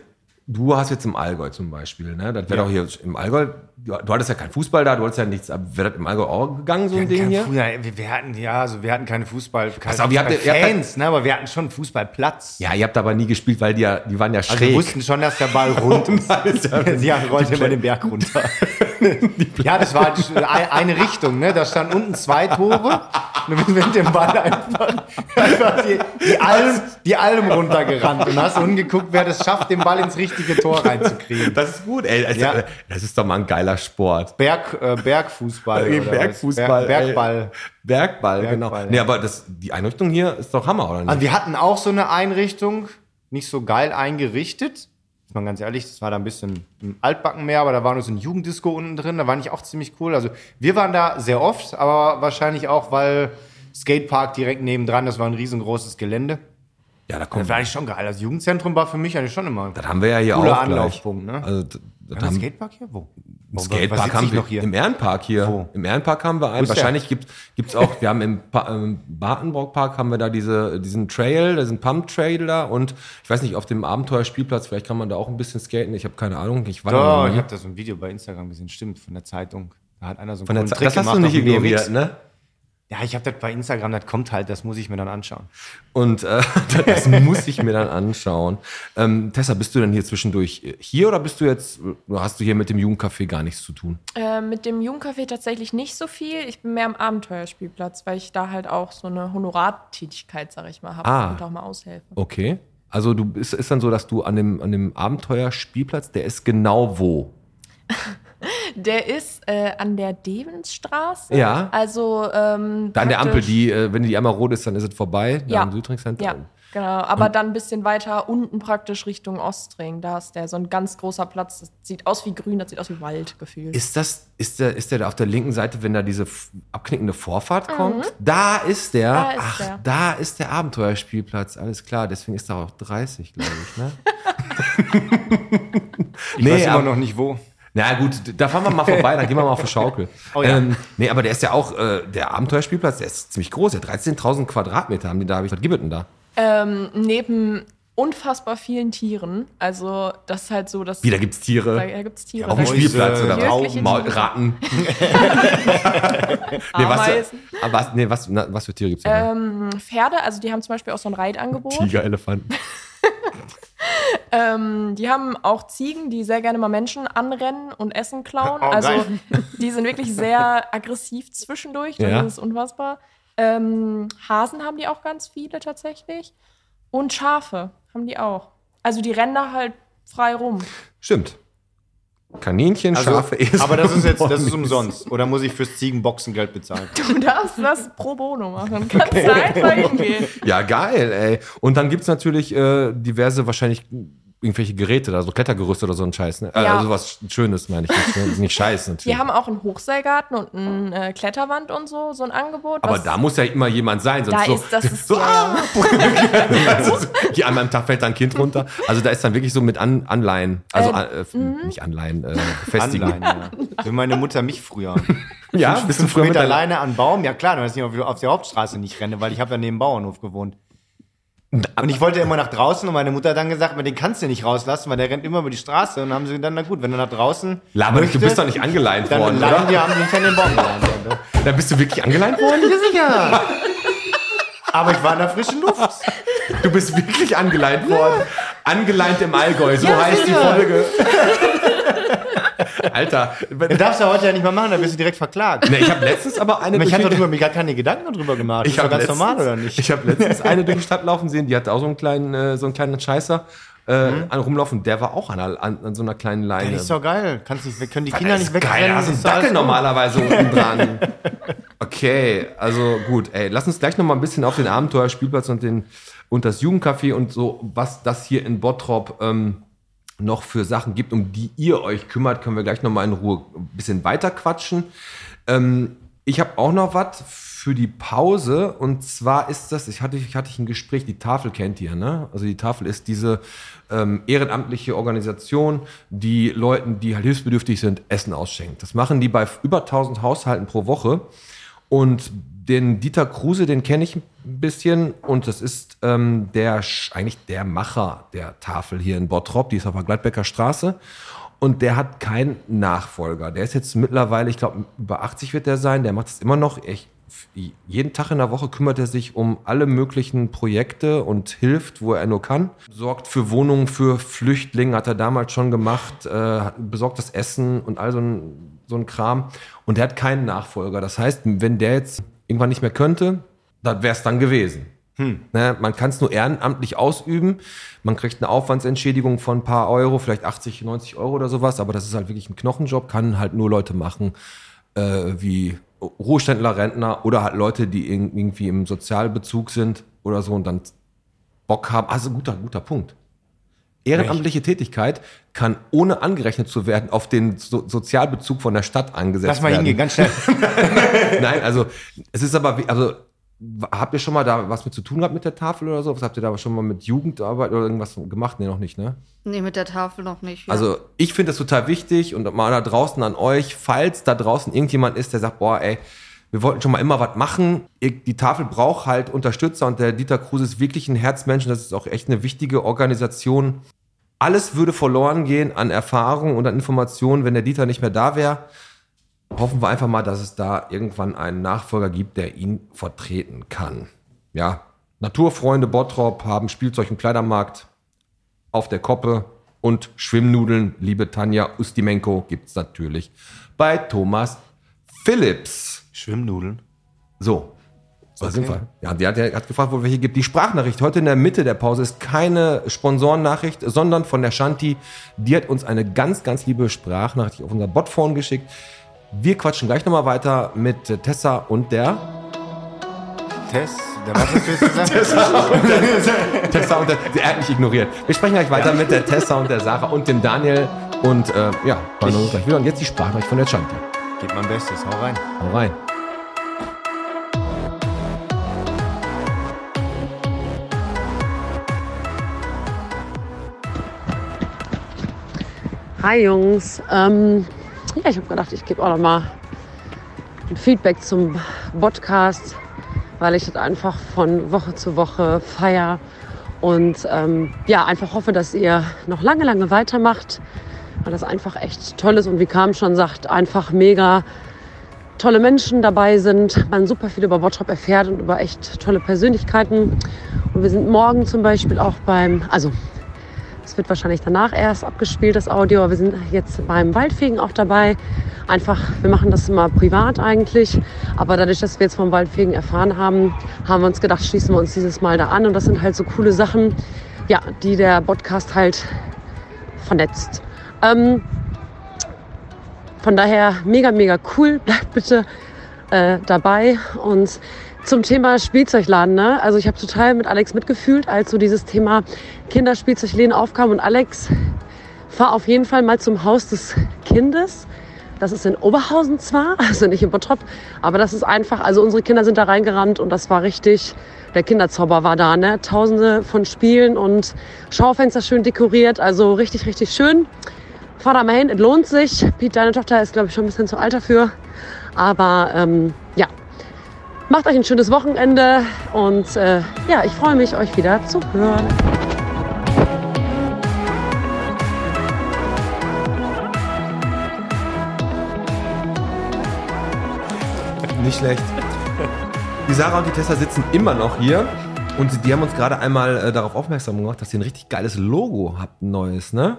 du hast jetzt im Allgäu zum Beispiel, ne? Das wäre doch hier im Allgäu, du, du hattest ja keinen Fußball da, du hattest ja nichts, aber wäre das im Allgäu auch gegangen, so ein Ding hier? Ja, wir, wir hatten, ja, also wir hatten keine Fußball, keine auf, ihr habt- Fans, ne, aber wir hatten schon einen Fußballplatz. Ja, ihr habt aber nie gespielt, weil die, ja, die waren ja Also schräg. wir wussten schon, dass der Ball rund [LAUGHS] ist. Sie [LAUGHS] rollte immer den Berg runter. [LAUGHS] ja, das war ein- eine Richtung, ne? Da standen unten zwei Tore. Und mit dem Ball einfach, einfach die, die, Alm, die Alm runtergerannt und hast umgeguckt, wer das schafft, den Ball ins richtige Tor reinzukriegen. das ist gut, ey. Das, Ja. das ist doch mal ein geiler Sport. Berg, äh, Bergfußball. was? Bergfußball. Berg, ey. Bergball. Bergball, genau. Bergball, Nee, ja. aber das, die Einrichtung hier ist doch Hammer, oder nicht? Also wir hatten auch so eine Einrichtung, nicht so geil eingerichtet. Ist mal ganz ehrlich, das war da ein bisschen im Altbacken mehr, aber da war nur so ein Jugenddisco unten drin, da war nicht auch ziemlich cool. Also wir waren da sehr oft, aber wahrscheinlich auch, weil Skatepark direkt nebendran, das war ein riesengroßes Gelände. ja, da Das kommt. war eigentlich schon geil. Das Jugendzentrum war für mich eigentlich schon immer. Das haben wir ja hier Cooler auch Anlaufpunkt, gleich. ne? Also, das, das haben, Skatepark hier? Wo? Im Skatepark haben wir hier? im Ehrenpark hier. Wo? Im Ehrenpark haben wir einen. Wahrscheinlich gibt es auch, wir haben im, pa im Bartenbrock-Park haben wir da diese, diesen Trail, diesen Pump-Trail da und ich weiß nicht, auf dem Abenteuerspielplatz, vielleicht kann man da auch ein bisschen skaten. Ich habe keine Ahnung. Ich war Doch, ich habe da so ein Video bei Instagram gesehen, stimmt, von der Zeitung. Da hat einer so einen Von der coolen Ze- Trick das hast gemacht du nicht ignoriert, ne? Ja, ich habe das bei Instagram, das kommt halt, das muss ich mir dann anschauen. Und äh, [LAUGHS] das muss ich mir dann anschauen. Ähm, Tessa, bist du denn hier zwischendurch äh, hier oder bist du jetzt, äh, hast du hier mit dem Jugendcafé gar nichts zu tun? Äh, mit dem Jugendcafé tatsächlich nicht so viel. Ich bin mehr am Abenteuerspielplatz, weil ich da halt auch so eine Honorartätigkeit, sag ich mal, habe Ah. und auch mal aushelfe. Okay. Also du ist, ist dann so, dass du an dem, an dem Abenteuerspielplatz, der ist genau wo? [LAUGHS] Der ist äh, an der Devensstraße. Ja. Also ähm, Da an der Ampel, die, äh, wenn die einmal rot ist, dann ist es vorbei. Da Ja. am Südringcenter. Ja, genau. Aber dann ein bisschen weiter unten praktisch Richtung Ostring. Da ist der so ein ganz großer Platz. Das sieht aus wie grün, das sieht aus wie Wald gefühlt. Ist das, ist der, ist der da auf der linken Seite, wenn da diese abknickende Vorfahrt kommt? Da ist der. Mhm. Da ist Ach, der. da ist der Abenteuerspielplatz. Alles klar. Deswegen ist da auch 30, glaube ich, ne? [LAUGHS] Ich Nee, weiß immer aber- noch nicht wo. Na gut, da fahren wir mal vorbei, dann gehen wir mal auf die Schaukel. Oh ja. ähm, nee, aber der ist ja auch, äh, der Abenteuerspielplatz, der ist ziemlich groß. Der hat 13.000 Quadratmeter haben die da. Hab ich, was gibt es denn da? Ähm, neben unfassbar vielen Tieren. Also, das ist halt so, dass. Wie, da gibt's Da, Tiere? da gibt's Tiere. auf dem Spielplatz oder was? Ratten. [LAUGHS] nee, was, Ameisen. ah, was, nee, was, na, was für Tiere gibt's da? Ähm, Pferde, also die haben zum Beispiel auch so ein Reitangebot. Tiger, Elefanten. [LAUGHS] Ähm, die haben auch Ziegen, die sehr gerne mal Menschen anrennen und Essen klauen. Oh, also geil. [LAUGHS] die sind wirklich sehr aggressiv zwischendurch. Das Ja. ist unfassbar. Ähm, Hasen haben die auch ganz viele tatsächlich. Und Schafe haben die auch. Also die rennen da halt frei rum. Stimmt. Kaninchen, Schafe, Esel. Also, aber das ist jetzt, das ist umsonst. Oder muss ich fürs Ziegenboxen Geld bezahlen? Du darfst das pro bono machen. Kannst da einfach hingehen. Ja, geil, ey. Und dann gibt's natürlich äh, diverse, wahrscheinlich irgendwelche Geräte, da so Klettergerüste oder so ein Scheiß. Ne? Äh, Ja. Also was Schönes, meine ich nicht. Ne? Nicht Scheiß natürlich. Die haben auch einen Hochseilgarten und eine äh, Kletterwand und so, so ein Angebot. aber da muss ja immer jemand sein, sonst da so, ist, das [LAUGHS] ist so, ja, also, so, hier einmal am Tag fällt da ein Kind runter. Also da ist dann wirklich so mit An Anleihen, also Ähm, an, äh, mhm. nicht Anleihen, äh, befestigen. Anleihen, ja. Wie meine Mutter mich früher. Ja, bist du früher mit alleine an Baum? Ja klar, du weißt nicht, ob ich auf der Hauptstraße nicht renne, weil ich habe ja neben dem Bauernhof gewohnt. Und ich wollte immer nach draußen und meine Mutter hat dann gesagt, den kannst du nicht rauslassen, weil der rennt immer über die Straße. Und dann haben sie dann, na gut, wenn er nach draußen Laber, möchte, du bist doch nicht angeleint dann worden, leihen oder? die, haben die hinter den Baum geleint. Da bist du wirklich angeleint worden? Ja, sicher. Aber ich war in der frischen Luft. Du bist wirklich angeleint worden. Angeleint im Allgäu, so Ja, heißt sicher. die Folge. [LAUGHS] Alter, Das darfst du heute ja nicht mehr machen, da wirst du direkt verklagt. ne, ich habe letztens aber eine Ich hatte durch- darüber, mir gar keine Gedanken darüber gemacht. Ich ist doch habe ganz letztens, normal, oder nicht? Ich habe letztens eine durch die Stadt laufen sehen, die hatte auch so einen kleinen, äh, so einen kleinen Scheißer äh, Mhm. an rumlaufen. Der war auch an, an, an so einer kleinen Leine. Das ist doch geil. Kannst nicht, können die Das Kinder ist nicht wegrennen? geil, da ist ein ist Dackel normalerweise [LAUGHS] unten dran. Okay, also gut, ey, lass uns gleich noch mal ein bisschen auf den Abenteuerspielplatz und den und das Jugendcafé und so, was das hier in Bottrop ähm, noch für Sachen gibt, um die ihr euch kümmert, können wir gleich noch mal in Ruhe ein bisschen weiter quatschen. Ähm, ich habe auch noch was für die Pause und zwar ist das, ich hatte, ich hatte ein Gespräch, die Tafel kennt ihr, ne? Also die Tafel ist diese ähm, ehrenamtliche Organisation, die Leuten, die halt hilfsbedürftig sind, Essen ausschenkt. Das machen die bei über 1000 Haushalten pro Woche. Und den Dieter Kruse, den kenne ich ein bisschen und das ist ähm, der eigentlich der Macher der Tafel hier in Bottrop, die ist auf der Gladbecker Straße. Und der hat keinen Nachfolger. Der ist jetzt mittlerweile, ich glaube, über 80 wird der sein. Der macht es immer noch. Ich, jeden Tag in der Woche kümmert er sich um alle möglichen Projekte und hilft, wo er nur kann. Sorgt für Wohnungen für Flüchtlinge, hat er damals schon gemacht. Äh, besorgt das Essen und all so ein, so ein Kram. Und der hat keinen Nachfolger. Das heißt, wenn der jetzt irgendwann nicht mehr könnte, dann wäre es dann gewesen. Ne, man kann es nur ehrenamtlich ausüben. Man kriegt eine Aufwandsentschädigung von ein paar Euro, vielleicht 80, 90 Euro oder sowas, aber das ist halt wirklich ein Knochenjob, kann halt nur Leute machen, äh, wie Ruheständler, Rentner oder halt Leute, die irg- irgendwie im Sozialbezug sind oder so und dann Bock haben. Also guter, guter Punkt. Ehrenamtliche Tätigkeit kann ohne angerechnet zu werden auf den so Sozialbezug von der Stadt angesetzt Lass mal werden. hingehen, ganz schnell. [LAUGHS] Nein, also es ist aber, wie- also habt ihr schon mal da was mit zu tun gehabt mit der Tafel oder so? Was habt ihr da schon mal mit Jugendarbeit oder irgendwas gemacht? Nee, noch nicht, ne? Nee, mit der Tafel noch nicht. Ja. Also ich finde das total wichtig und mal da draußen an euch, falls da draußen irgendjemand ist, der sagt, boah, ey, wir wollten schon mal immer was machen. Die Tafel braucht halt Unterstützer und der Dieter Kruse ist wirklich ein Herzmensch. und Das ist auch echt eine wichtige Organisation. Alles würde verloren gehen an Erfahrung und an Informationen, wenn der Dieter nicht mehr da wäre. Hoffen wir einfach mal, dass es da irgendwann einen Nachfolger gibt, der ihn vertreten kann. Ja, Naturfreunde Bottrop haben Spielzeug im Kleidermarkt auf der Koppe und Schwimmnudeln, liebe Tanja Ustimenko, gibt's natürlich bei Thomas Phillips. Schwimmnudeln. So. Da sind wir. Ja, der hat, der hat gefragt, wo welche gibt. Die Sprachnachricht heute in der Mitte der Pause ist keine Sponsorennachricht, sondern von der Shanti. Die hat uns eine ganz, ganz liebe Sprachnachricht auf unser Botphone geschickt. Wir quatschen gleich nochmal weiter mit Tessa und der Tess, der was hast du gesagt? Tessa und der, der hat mich ignoriert. Wir sprechen gleich weiter mit der Tessa und der Sarah und dem Daniel. Und äh, ja, hören uns gleich wieder. Und jetzt die Sprachnachricht von der Shanti. Gib mein Bestes, hau rein. Hau rein. Hi Jungs. Ähm, ja, ich habe gedacht, ich gebe auch noch mal ein Feedback zum Podcast, weil ich das einfach von Woche zu Woche feier und ähm, ja, einfach hoffe, dass ihr noch lange, lange weitermacht, weil das einfach echt toll ist und wie Kam schon sagt, einfach mega tolle Menschen dabei sind, man super viel über Bottrop erfährt und über echt tolle Persönlichkeiten. Und wir sind morgen zum Beispiel auch beim, also wird wahrscheinlich danach erst abgespielt, das Audio. Wir sind jetzt beim Waldfegen auch dabei. Einfach, wir machen das immer privat eigentlich. Aber dadurch, dass wir jetzt vom Waldfegen erfahren haben, haben wir uns gedacht, schließen wir uns dieses Mal da an. Und das sind halt so coole Sachen, ja, die der Podcast halt vernetzt. Ähm, von daher mega, mega cool. [LAUGHS] Bleibt bitte äh, dabei. Und zum Thema Spielzeugladen, ne? Also ich habe total mit Alex mitgefühlt, als so dieses Thema Kinderspielzeugläden aufkam. Und Alex, fahr auf jeden Fall mal zum Haus des Kindes. Das ist in Oberhausen zwar, [LAUGHS] also nicht in Bottrop, aber das ist einfach, also unsere Kinder sind da reingerannt und das war richtig, der Kinderzauber war da, ne? Tausende von Spielen und Schaufenster schön dekoriert, also richtig, richtig schön. Fahr da mal hin, es lohnt sich. Pete, deine Tochter ist, glaube ich, schon ein bisschen zu alt dafür. Aber ähm, macht euch ein schönes Wochenende und äh, ja, ich freue mich, euch wieder zu hören. Nicht schlecht. Die Sarah und die Tessa sitzen immer noch hier und die haben uns gerade einmal äh, darauf aufmerksam gemacht, dass ihr ein richtig geiles Logo habt, ein neues, ne?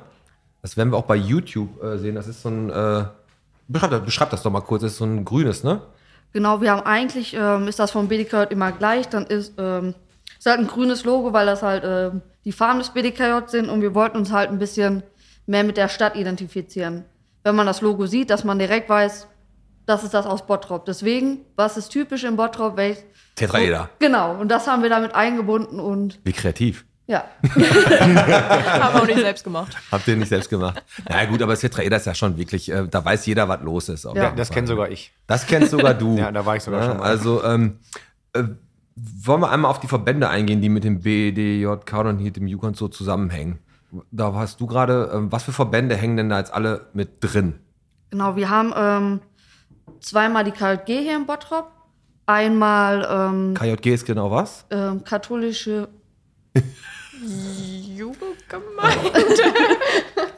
Das werden wir auch bei YouTube äh, sehen. Das ist so ein, äh, beschreib, das, beschreib das doch mal kurz, das ist so ein grünes, ne? Genau, wir haben eigentlich, ähm, ist das vom BDKJ immer gleich, dann ist, ähm, ist halt ein grünes Logo, weil das halt ähm, die Farben des BDKJ sind und wir wollten uns halt ein bisschen mehr mit der Stadt identifizieren. Wenn man das Logo sieht, dass man direkt weiß, das ist das aus Bottrop. Deswegen, was ist typisch in Bottrop? Tetraeder. Genau, und das haben wir damit eingebunden und Wie kreativ. Ja. [LAUGHS] Haben wir auch nicht selbst gemacht. Habt ihr nicht selbst gemacht? Na ja, gut, aber das Tetraeder ist ja schon wirklich, äh, da weiß jeder, was los ist. Ja. Das kennt sogar ich. Das kennst sogar du. [LAUGHS] Ja, da war ich sogar Ja, schon mal. Also, ähm, äh, wollen wir einmal auf die Verbände eingehen, die mit dem BDJK und hier dem Jugend so zusammenhängen. Da hast du gerade, ähm, was für Verbände hängen denn da jetzt alle mit drin? Genau, wir haben ähm, zweimal die KJG hier in Bottrop einmal ähm, KJG ist genau was? ähm, katholische [LAUGHS] Jugendgemeinde.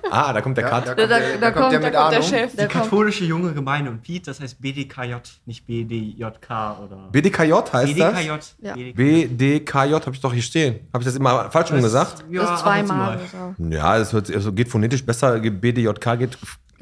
Ah, da kommt der Cut. Da, da, da, kommt, der da mit kommt der. Chef. Die Der kommt, katholische junge Gemeinde und Piet, das heißt BDKJ, nicht BDJK oder. BDKJ heißt das? BDKJ. Ja. BDKJ habe ich doch hier stehen. Habe ich das immer falsch rum gesagt? Ja, das zweimal. Ja, das hört, also geht phonetisch besser. BDJK geht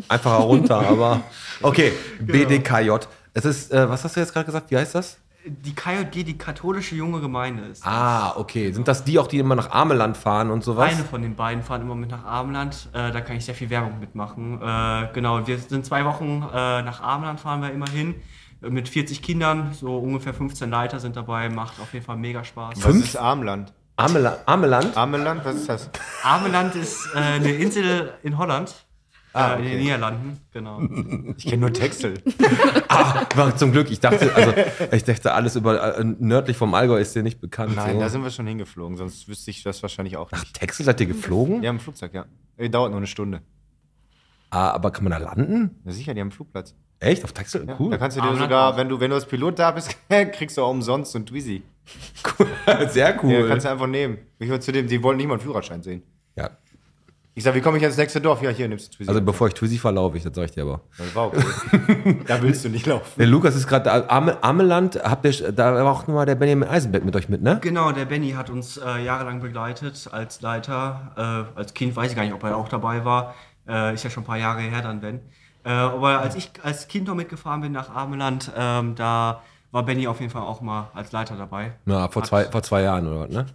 einfacher runter, aber okay. BDKJ. Es ist, äh, was hast du jetzt gerade gesagt? Wie heißt das? Die KJG, die katholische junge Gemeinde ist. Ah, okay. Sind das die auch, die immer nach Ameland fahren und sowas? Eine von den beiden fahren immer mit nach Ameland. Äh, da kann ich sehr viel Werbung mitmachen. Äh, genau, wir sind zwei Wochen äh, nach Ameland fahren wir immer hin. Äh, Mit 40 Kindern, so ungefähr 15 Leiter sind dabei. Macht auf jeden Fall mega Spaß. Was ist Armland? Amela Ameland? Armeland, was ist das? Ameland ist äh, eine Insel in Holland. Ah, äh, In den okay. Niederlanden, genau. [LAUGHS] Ich kenne nur Texel. [LAUGHS] Ah, war zum Glück. Ich dachte, also, ich dachte, alles über äh, nördlich vom Allgäu ist dir nicht bekannt. Nein, so. da sind wir schon hingeflogen, sonst wüsste ich das wahrscheinlich auch Nach nicht. Texel seid ihr geflogen? Ja, im Flugzeug, ja. Äh, Dauert nur eine Stunde. Ah, aber kann man da landen? Na sicher, die haben einen Flugplatz. Echt? Auf Texel? Ja, Cool. Da kannst du dir Armland sogar, wenn du, wenn du als Pilot da bist, [LAUGHS] kriegst du auch umsonst so ein Twizy. Sehr cool. Ja, kannst du einfach nehmen. Ich war zu dem, die wollten nicht mal einen Führerschein sehen. ja. Ich sag, wie komme ich ins nächste Dorf? Ja, hier nimmst du Twizy. Also bevor ich Twizy fahre, laufe ich, das sag ich dir aber. das war okay. [LAUGHS] da willst du nicht laufen. Der Lukas ist gerade Ame, Ameland, habt ihr, da war auch nochmal der Benjamin Eisenberg mit euch mit, ne? Genau, der Benny hat uns äh, jahrelang begleitet als Leiter. Äh, als Kind weiß ich gar nicht, ob er auch dabei war. Äh, ist ja schon ein paar Jahre her dann, Ben. Äh, aber als ich als Kind noch mitgefahren bin nach Ameland, ähm, da war Benny auf jeden Fall auch mal als Leiter dabei. Ja, vor zwei, vor zwei Jahren oder was, ne?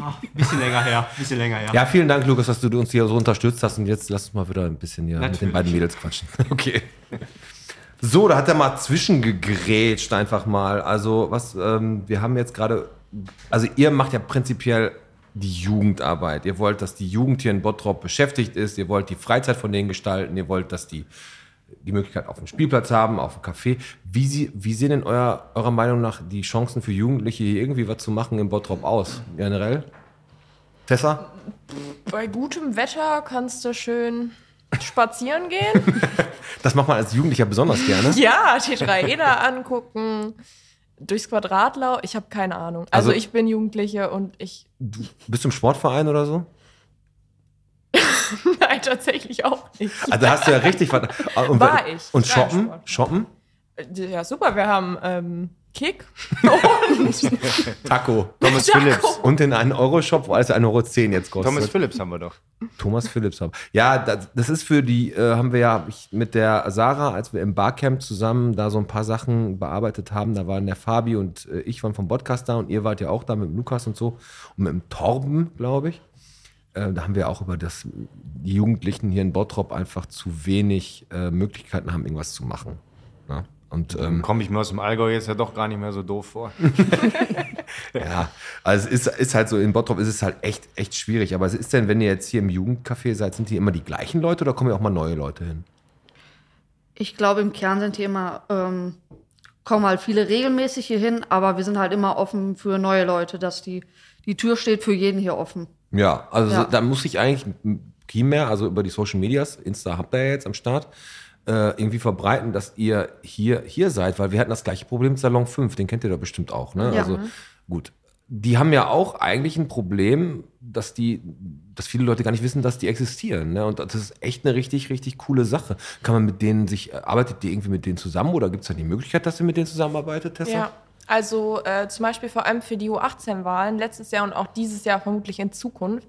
Ah, bisschen länger her, bisschen länger her. Ja, vielen Dank, Lukas, dass du uns hier so unterstützt hast und jetzt lass uns mal wieder ein bisschen hier mit den Natürlich. beiden Mädels quatschen. [LAUGHS] Okay. So, da hat er mal zwischengegrätscht einfach mal. Also, was, ähm, wir haben jetzt gerade, also ihr macht ja prinzipiell die Jugendarbeit. Ihr wollt, dass die Jugend hier in Bottrop beschäftigt ist. Ihr wollt die Freizeit von denen gestalten. Ihr wollt, dass die die Möglichkeit auf dem Spielplatz haben, auf dem Café. Wie, sie, wie sehen denn euer, eurer Meinung nach die Chancen für Jugendliche, hier irgendwie was zu machen in Bottrop aus? Generell? Tessa? Bei gutem Wetter kannst du schön spazieren gehen. [LAUGHS] Das macht man als Jugendlicher besonders gerne. ja, die drei Eder angucken. Durchs Quadrat laufen. Ich habe keine Ahnung. Also, Also- ich bin Jugendliche und ich. Du bist du im Sportverein oder so? [LAUGHS] Nein, tatsächlich auch nicht. Also hast du ja richtig was. [LAUGHS] Und, War ich. Und shoppen? Sport. Shoppen? Ja, super. Wir haben ähm, Kick [LAUGHS] und Taco. Thomas Taco. Phillips. Und den 1-Euro-Shop, wo alles 1,10 Euro jetzt kostet. Thomas Phillips haben wir doch. Thomas Phillips haben. Ja, das, das ist für die, äh, haben wir ja ich, mit der Sarah, als wir im Barcamp zusammen da so ein paar Sachen bearbeitet haben, da waren der Fabi und äh, ich waren vom Podcast da und ihr wart ja auch da mit dem Lukas und so und mit dem Torben, glaube ich. Äh, da haben wir auch über das, die Jugendlichen hier in Bottrop einfach zu wenig äh, Möglichkeiten haben, irgendwas zu machen. Ja? Und ähm, Komme ich mir aus dem Allgäu jetzt ja doch gar nicht mehr so doof vor. [LAUGHS] Ja, also es ist, ist halt so, in Bottrop ist es halt echt, echt schwierig. Aber es ist denn, wenn ihr jetzt hier im Jugendcafé seid, sind die immer die gleichen Leute oder kommen ja auch mal neue Leute hin? Ich glaube, im Kern sind hier immer, ähm, kommen halt viele regelmäßig hier hin, aber wir sind halt immer offen für neue Leute, dass die, die Tür steht für jeden hier offen. Ja, also Ja. da muss ich eigentlich primär, also über die Social Medias, Insta habt ihr ja jetzt am Start, äh, irgendwie verbreiten, dass ihr hier, hier seid, weil wir hatten das gleiche Problem mit Salon 5, den kennt ihr doch bestimmt auch, ne? Ja. Also gut. Die haben ja auch eigentlich ein Problem, dass die, dass viele Leute gar nicht wissen, dass die existieren. Ne? Und das ist echt eine richtig, richtig coole Sache. Kann man mit denen sich, arbeitet ihr irgendwie mit denen zusammen oder gibt es da die Möglichkeit, dass ihr mit denen zusammenarbeitet, Tessa? Ja, also äh, zum Beispiel vor allem für die U18-Wahlen letztes Jahr und auch dieses Jahr vermutlich in Zukunft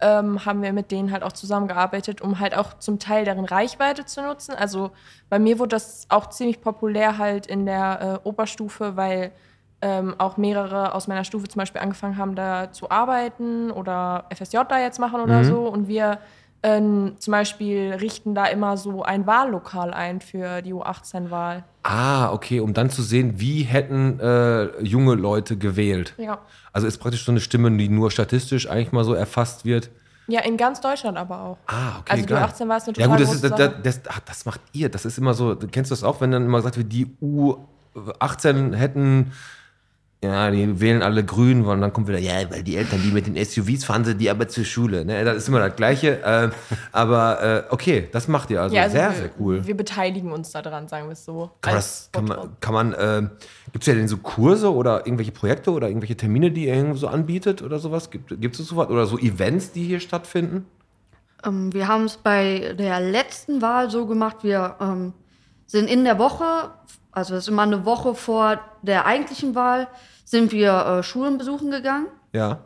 ähm, haben wir mit denen halt auch zusammengearbeitet, um halt auch zum Teil deren Reichweite zu nutzen. Also bei mir wurde das auch ziemlich populär halt in der äh, Oberstufe, weil ähm, auch mehrere aus meiner Stufe zum Beispiel angefangen haben, da zu arbeiten oder FSJ da jetzt machen oder so. Und wir ähm, zum Beispiel richten da immer so ein Wahllokal ein für die U18-Wahl. Ah, okay, um dann zu sehen, wie hätten äh, junge Leute gewählt. Ja. Also ist praktisch so eine Stimme, die nur statistisch eigentlich mal so erfasst wird. Ja, in ganz Deutschland aber auch. Ah, okay, Also die geil. U18 war es eine Ja gut, das, ist, das, das, ach, das macht ihr. Das ist immer so, du kennst das auch, wenn dann immer gesagt wird, die U18 hätten ja, die wählen alle grün, und dann kommt wieder, ja, weil die Eltern, die mit den SUVs fahren, sie die aber zur Schule. Ne? Das ist immer das Gleiche. Äh, [LAUGHS] aber äh, okay, das macht ihr also, Ja, also sehr, wir, sehr cool. Wir beteiligen uns daran, sagen wir es so. Kann das, kann man, kann man äh, gibt es ja denn so Kurse oder irgendwelche Projekte oder irgendwelche Termine, die ihr irgendwo so anbietet oder sowas? Gibt es sowas? Oder so Events, die hier stattfinden? Ähm, wir haben es bei der letzten Wahl so gemacht, wir ähm, sind in der Woche, also es ist immer eine Woche vor der eigentlichen Wahl, sind wir äh, Schulen besuchen gegangen. Ja.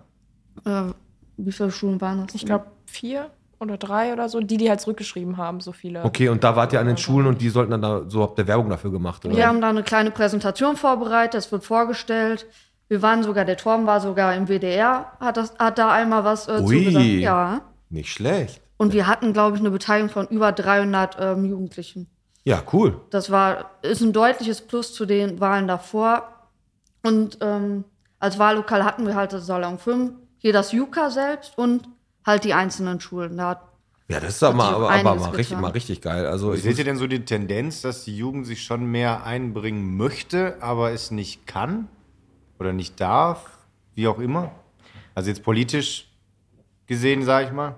Äh, wie viele Schulen waren das? Ich glaube vier oder drei oder so, die, die halt zurückgeschrieben haben, so viele. Okay, und da wart ihr an den Schulen und die sollten dann da, so habt ihr Werbung dafür gemacht, oder? Wir haben da eine kleine Präsentation vorbereitet, es wird vorgestellt. Wir waren sogar, der Torben war sogar im WDR, hat, das, hat da einmal was äh, Ui. zugesagt. Ja. Nicht schlecht. Und wir hatten, glaube ich, eine Beteiligung von über 300 ähm, Jugendlichen. Ja, cool. Das war, ist ein deutliches Plus zu den Wahlen davor. Und ähm, als Wahllokal hatten wir halt das Salon 5, hier das Juka selbst und halt die einzelnen Schulen. Da Ja, das ist aber, mal, aber, aber mal, richtig, mal richtig geil. Also Seht ihr denn so die Tendenz, dass die Jugend sich schon mehr einbringen möchte, aber es nicht kann oder nicht darf, wie auch immer? Also jetzt politisch gesehen, sage ich mal.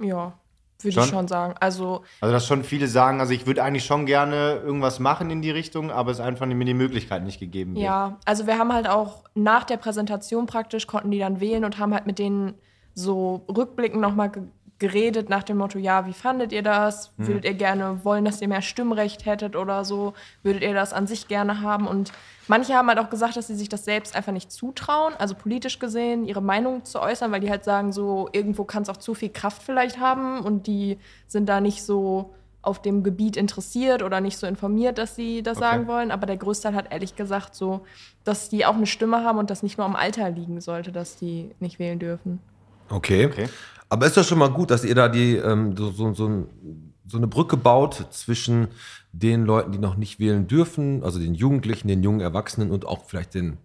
Ja, würde ich schon sagen. Also Also dass schon viele sagen, also ich würde eigentlich schon gerne irgendwas machen in die Richtung, aber es einfach mir die Möglichkeit nicht gegeben wird. Ja, also wir haben halt auch nach der Präsentation praktisch konnten die dann wählen und haben halt mit denen so rückblickend nochmal geredet nach dem Motto, ja, wie fandet ihr das? Mhm. Würdet ihr gerne wollen, dass ihr mehr Stimmrecht hättet oder so? Würdet ihr das an sich gerne haben? Und manche haben halt auch gesagt, dass sie sich das selbst einfach nicht zutrauen, also politisch gesehen, ihre Meinung zu äußern, weil die halt sagen, so irgendwo kann es auch zu viel Kraft vielleicht haben und die sind da nicht so auf dem Gebiet interessiert oder nicht so informiert, dass sie das Okay. sagen wollen. Aber der Größteil hat ehrlich gesagt so, dass die auch eine Stimme haben und das nicht nur am Alter liegen sollte, dass die nicht wählen dürfen. okay. Okay. Aber ist das schon mal gut, dass ihr da die ähm, so, so, so, so eine Brücke baut zwischen den Leuten, die noch nicht wählen dürfen, also den Jugendlichen, den jungen Erwachsenen und auch vielleicht den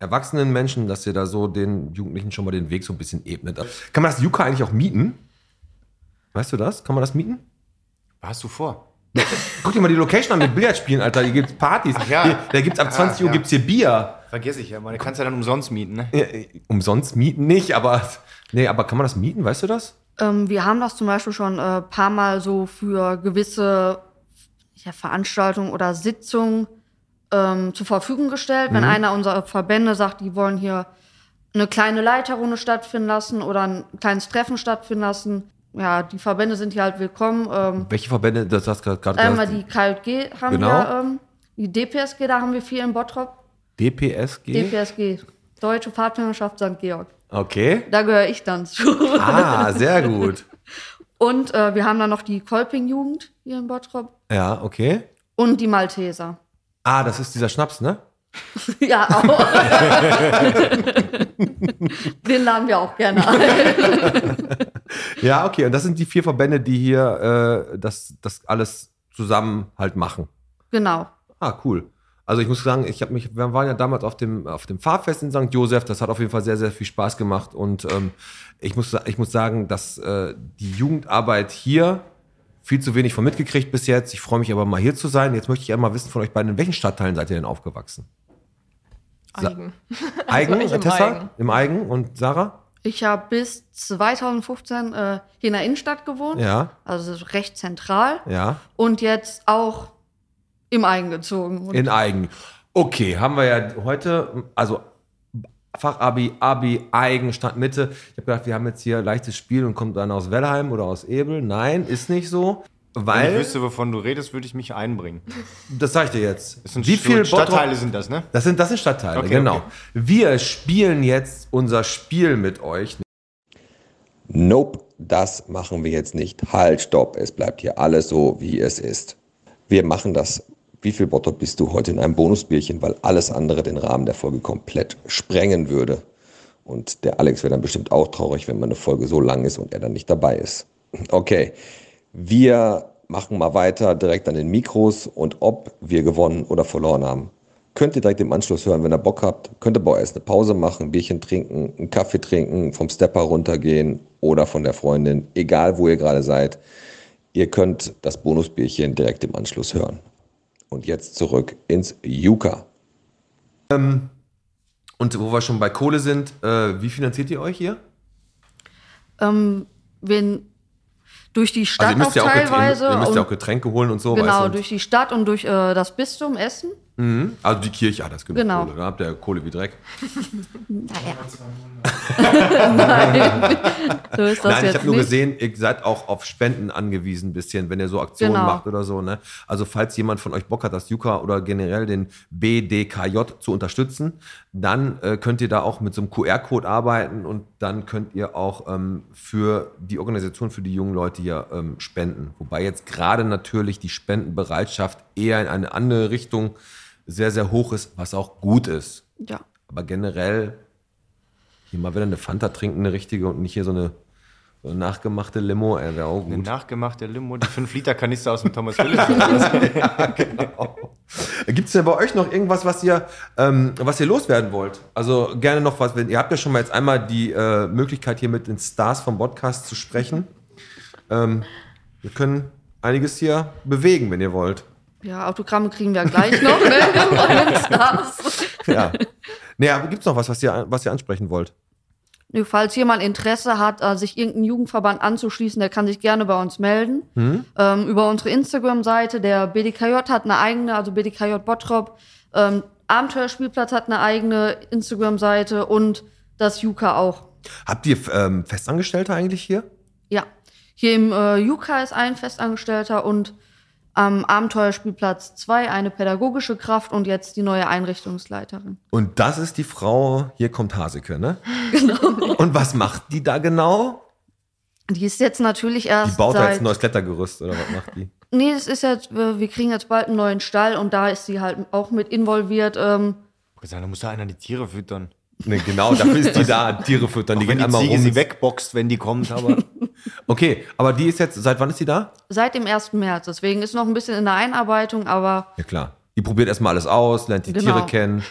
erwachsenen Menschen, dass ihr da so den Jugendlichen schon mal den Weg so ein bisschen ebnet. Kann man das Yuka eigentlich auch mieten? Weißt du das? Kann man das mieten? Was hast du vor? Guck dir mal die Location an mit Billard spielen, Alter. Hier gibt's Partys. ja. Hier, da gibt's ab Ah, 20 Uhr ja. gibt's hier Bier. Vergesse ich ja mal. Du kannst ja dann umsonst mieten, ne? Ja, äh, umsonst mieten nicht, aber nee, aber kann man das mieten? Weißt du das? Ähm, wir haben das zum Beispiel schon ein äh, paar Mal so für gewisse ja, Veranstaltungen oder Sitzungen ähm, zur Verfügung gestellt. Wenn einer unserer Verbände sagt, die wollen hier eine kleine Leiterrunde stattfinden lassen oder ein kleines Treffen stattfinden lassen. Ja, die Verbände sind hier halt willkommen. Ähm, Welche Verbände? Das hast du gerade einmal die KJG haben Genau. wir, ähm, die DPSG, da haben wir viel in Bottrop. DPSG. DPSG, Deutsche Pfadfinderschaft St. Georg. Okay. Da gehöre ich dann zu. Ah, sehr gut. [LAUGHS] Und äh, wir haben dann noch die Kolping-Jugend hier in Bottrop Ja, okay. und die Malteser. Ah, das ist dieser Schnaps, ne? [LAUGHS] Ja, auch. [LAUGHS] Den laden wir auch gerne ein. Ja, okay. Und das sind die vier Verbände, die hier äh, das, das alles zusammen halt machen. Genau. Ah, cool. Also ich muss sagen, ich habe mich, wir waren ja damals auf dem, auf dem Fahrfest in St. Josef, das hat auf jeden Fall sehr, sehr viel Spaß gemacht und ähm, ich, muss, ich muss sagen, dass äh, die Jugendarbeit hier viel zu wenig von mitgekriegt bis jetzt. Ich freue mich aber mal hier zu sein. Jetzt möchte ich einmal wissen von euch beiden, in welchen Stadtteilen seid ihr denn aufgewachsen? Eigen. Eigen, [LAUGHS] ich im Tessa? Eigen. Im Eigen und Sarah? Ich habe bis 2015 äh, hier in der Innenstadt gewohnt. Ja, Also recht zentral. ja. Und jetzt auch im Eigen gezogen. Und In Eigen. Okay, haben wir ja heute, also Fachabi, Abi, Eigen, Stadtmitte. Ich habe gedacht, wir haben jetzt hier leichtes Spiel und kommt dann aus Wellheim oder aus Ebel. Nein, ist nicht so. Wenn ich Weil, wüsste, wovon du redest, würde ich mich einbringen. das sag ich dir jetzt. Wie viele Stadtteile sind das, ne? Das sind, das sind Stadtteile, Okay, genau. okay. Wir spielen jetzt unser Spiel mit euch. Nope, das machen wir jetzt nicht. Halt, stopp, es bleibt hier alles so, wie es ist. Wir machen das. Wie viel Bottrop bist du heute in einem Bonusbierchen, weil alles andere den Rahmen der Folge komplett sprengen würde. Und der Alex wäre dann bestimmt auch traurig, wenn meine Folge so lang ist und er dann nicht dabei ist. Okay, wir machen mal weiter direkt an den Mikros und ob wir gewonnen oder verloren haben, könnt ihr direkt im Anschluss hören, wenn ihr Bock habt. Könnt ihr bei euch erst eine Pause machen, ein Bierchen trinken, einen Kaffee trinken, vom Stepper runtergehen oder von der Freundin, egal wo ihr gerade seid. Ihr könnt das Bonusbierchen direkt im Anschluss hören. Und jetzt zurück ins Yuka. Ähm, Und wo wir schon bei Kohle sind, äh, wie finanziert ihr euch hier? Ähm, wenn durch die Stadt Also ihr müsst, auch teilweise. ihr, ihr müsst ja und- auch Getränke holen und so. genau, weißt du? durch die Stadt und durch äh, das Bistum Essen. Mhm. Also die Kirche hat das genug Genau. Kohle. Da habt ihr Kohle wie Dreck. [LAUGHS] Naja. Nein, [LAUGHS] so ist das Nein, ich habe nur gesehen, ihr seid auch auf Spenden angewiesen, ein bisschen, wenn ihr so Aktionen Genau. macht oder so. Ne? Also falls jemand von euch Bock hat, das Juka oder generell den BDKJ zu unterstützen, dann äh, könnt ihr da auch mit so einem QR-Code arbeiten und dann könnt ihr auch ähm, für die Organisation, für die jungen Leute hier ähm, spenden. Wobei jetzt gerade natürlich die Spendenbereitschaft eher in eine andere Richtung sehr, sehr hoch ist, was auch gut ist. Ja. Aber generell hier mal wieder eine Fanta trinken, eine richtige und nicht hier so eine, so eine nachgemachte Limo, ey, wäre auch Eine gut. nachgemachte Limo, die 5-Liter-Kanister aus dem Thomas [LAUGHS] Phillips. Gibt es denn bei euch noch irgendwas, was ihr, ähm, was ihr loswerden wollt? Also gerne noch was, wenn ihr habt ja schon mal jetzt einmal die äh, Möglichkeit, hier mit den Stars vom Podcast zu sprechen. Ähm, wir können einiges hier bewegen, wenn ihr wollt. Ja, Autogramme kriegen wir gleich noch, ne? [LAUGHS] Ja. aber gibt es noch was, was ihr, was ihr ansprechen wollt? Nö, Falls jemand Interesse hat, äh, sich irgendeinem Jugendverband anzuschließen, der kann sich gerne bei uns melden. Hm? Ähm, über unsere Instagram-Seite. Der BDKJ hat eine eigene, also BDKJ Bottrop. Ähm, Abenteuerspielplatz hat eine eigene Instagram-Seite und das Juka auch. Habt ihr ähm, Festangestellte eigentlich hier? Ja. Hier im äh, Juka ist ein Festangestellter und am Abenteuerspielplatz zwei eine pädagogische Kraft und jetzt die neue Einrichtungsleiterin. Und das ist die Frau, hier kommt Haseke, ne? [LAUGHS] Genau. Und was macht die da genau? Die ist jetzt natürlich Die erst baut da jetzt seit ein neues Klettergerüst oder was macht die? Nee, das ist jetzt, wir wir kriegen jetzt bald einen neuen Stall und da ist sie halt auch mit involviert. Ähm, Da muss da einer die Tiere füttern. Ne, genau, dafür ist die da, Tiere füttern. Auch Die wenn gehen die einmal Ziege rum. sie wegboxt, wenn die kommt, aber [LAUGHS] Okay, aber die ist jetzt, seit wann ist die da? seit dem 1. März. Deswegen ist noch ein bisschen in der Einarbeitung, aber Ja klar. Die probiert erstmal alles aus, lernt die Genau. Tiere kennen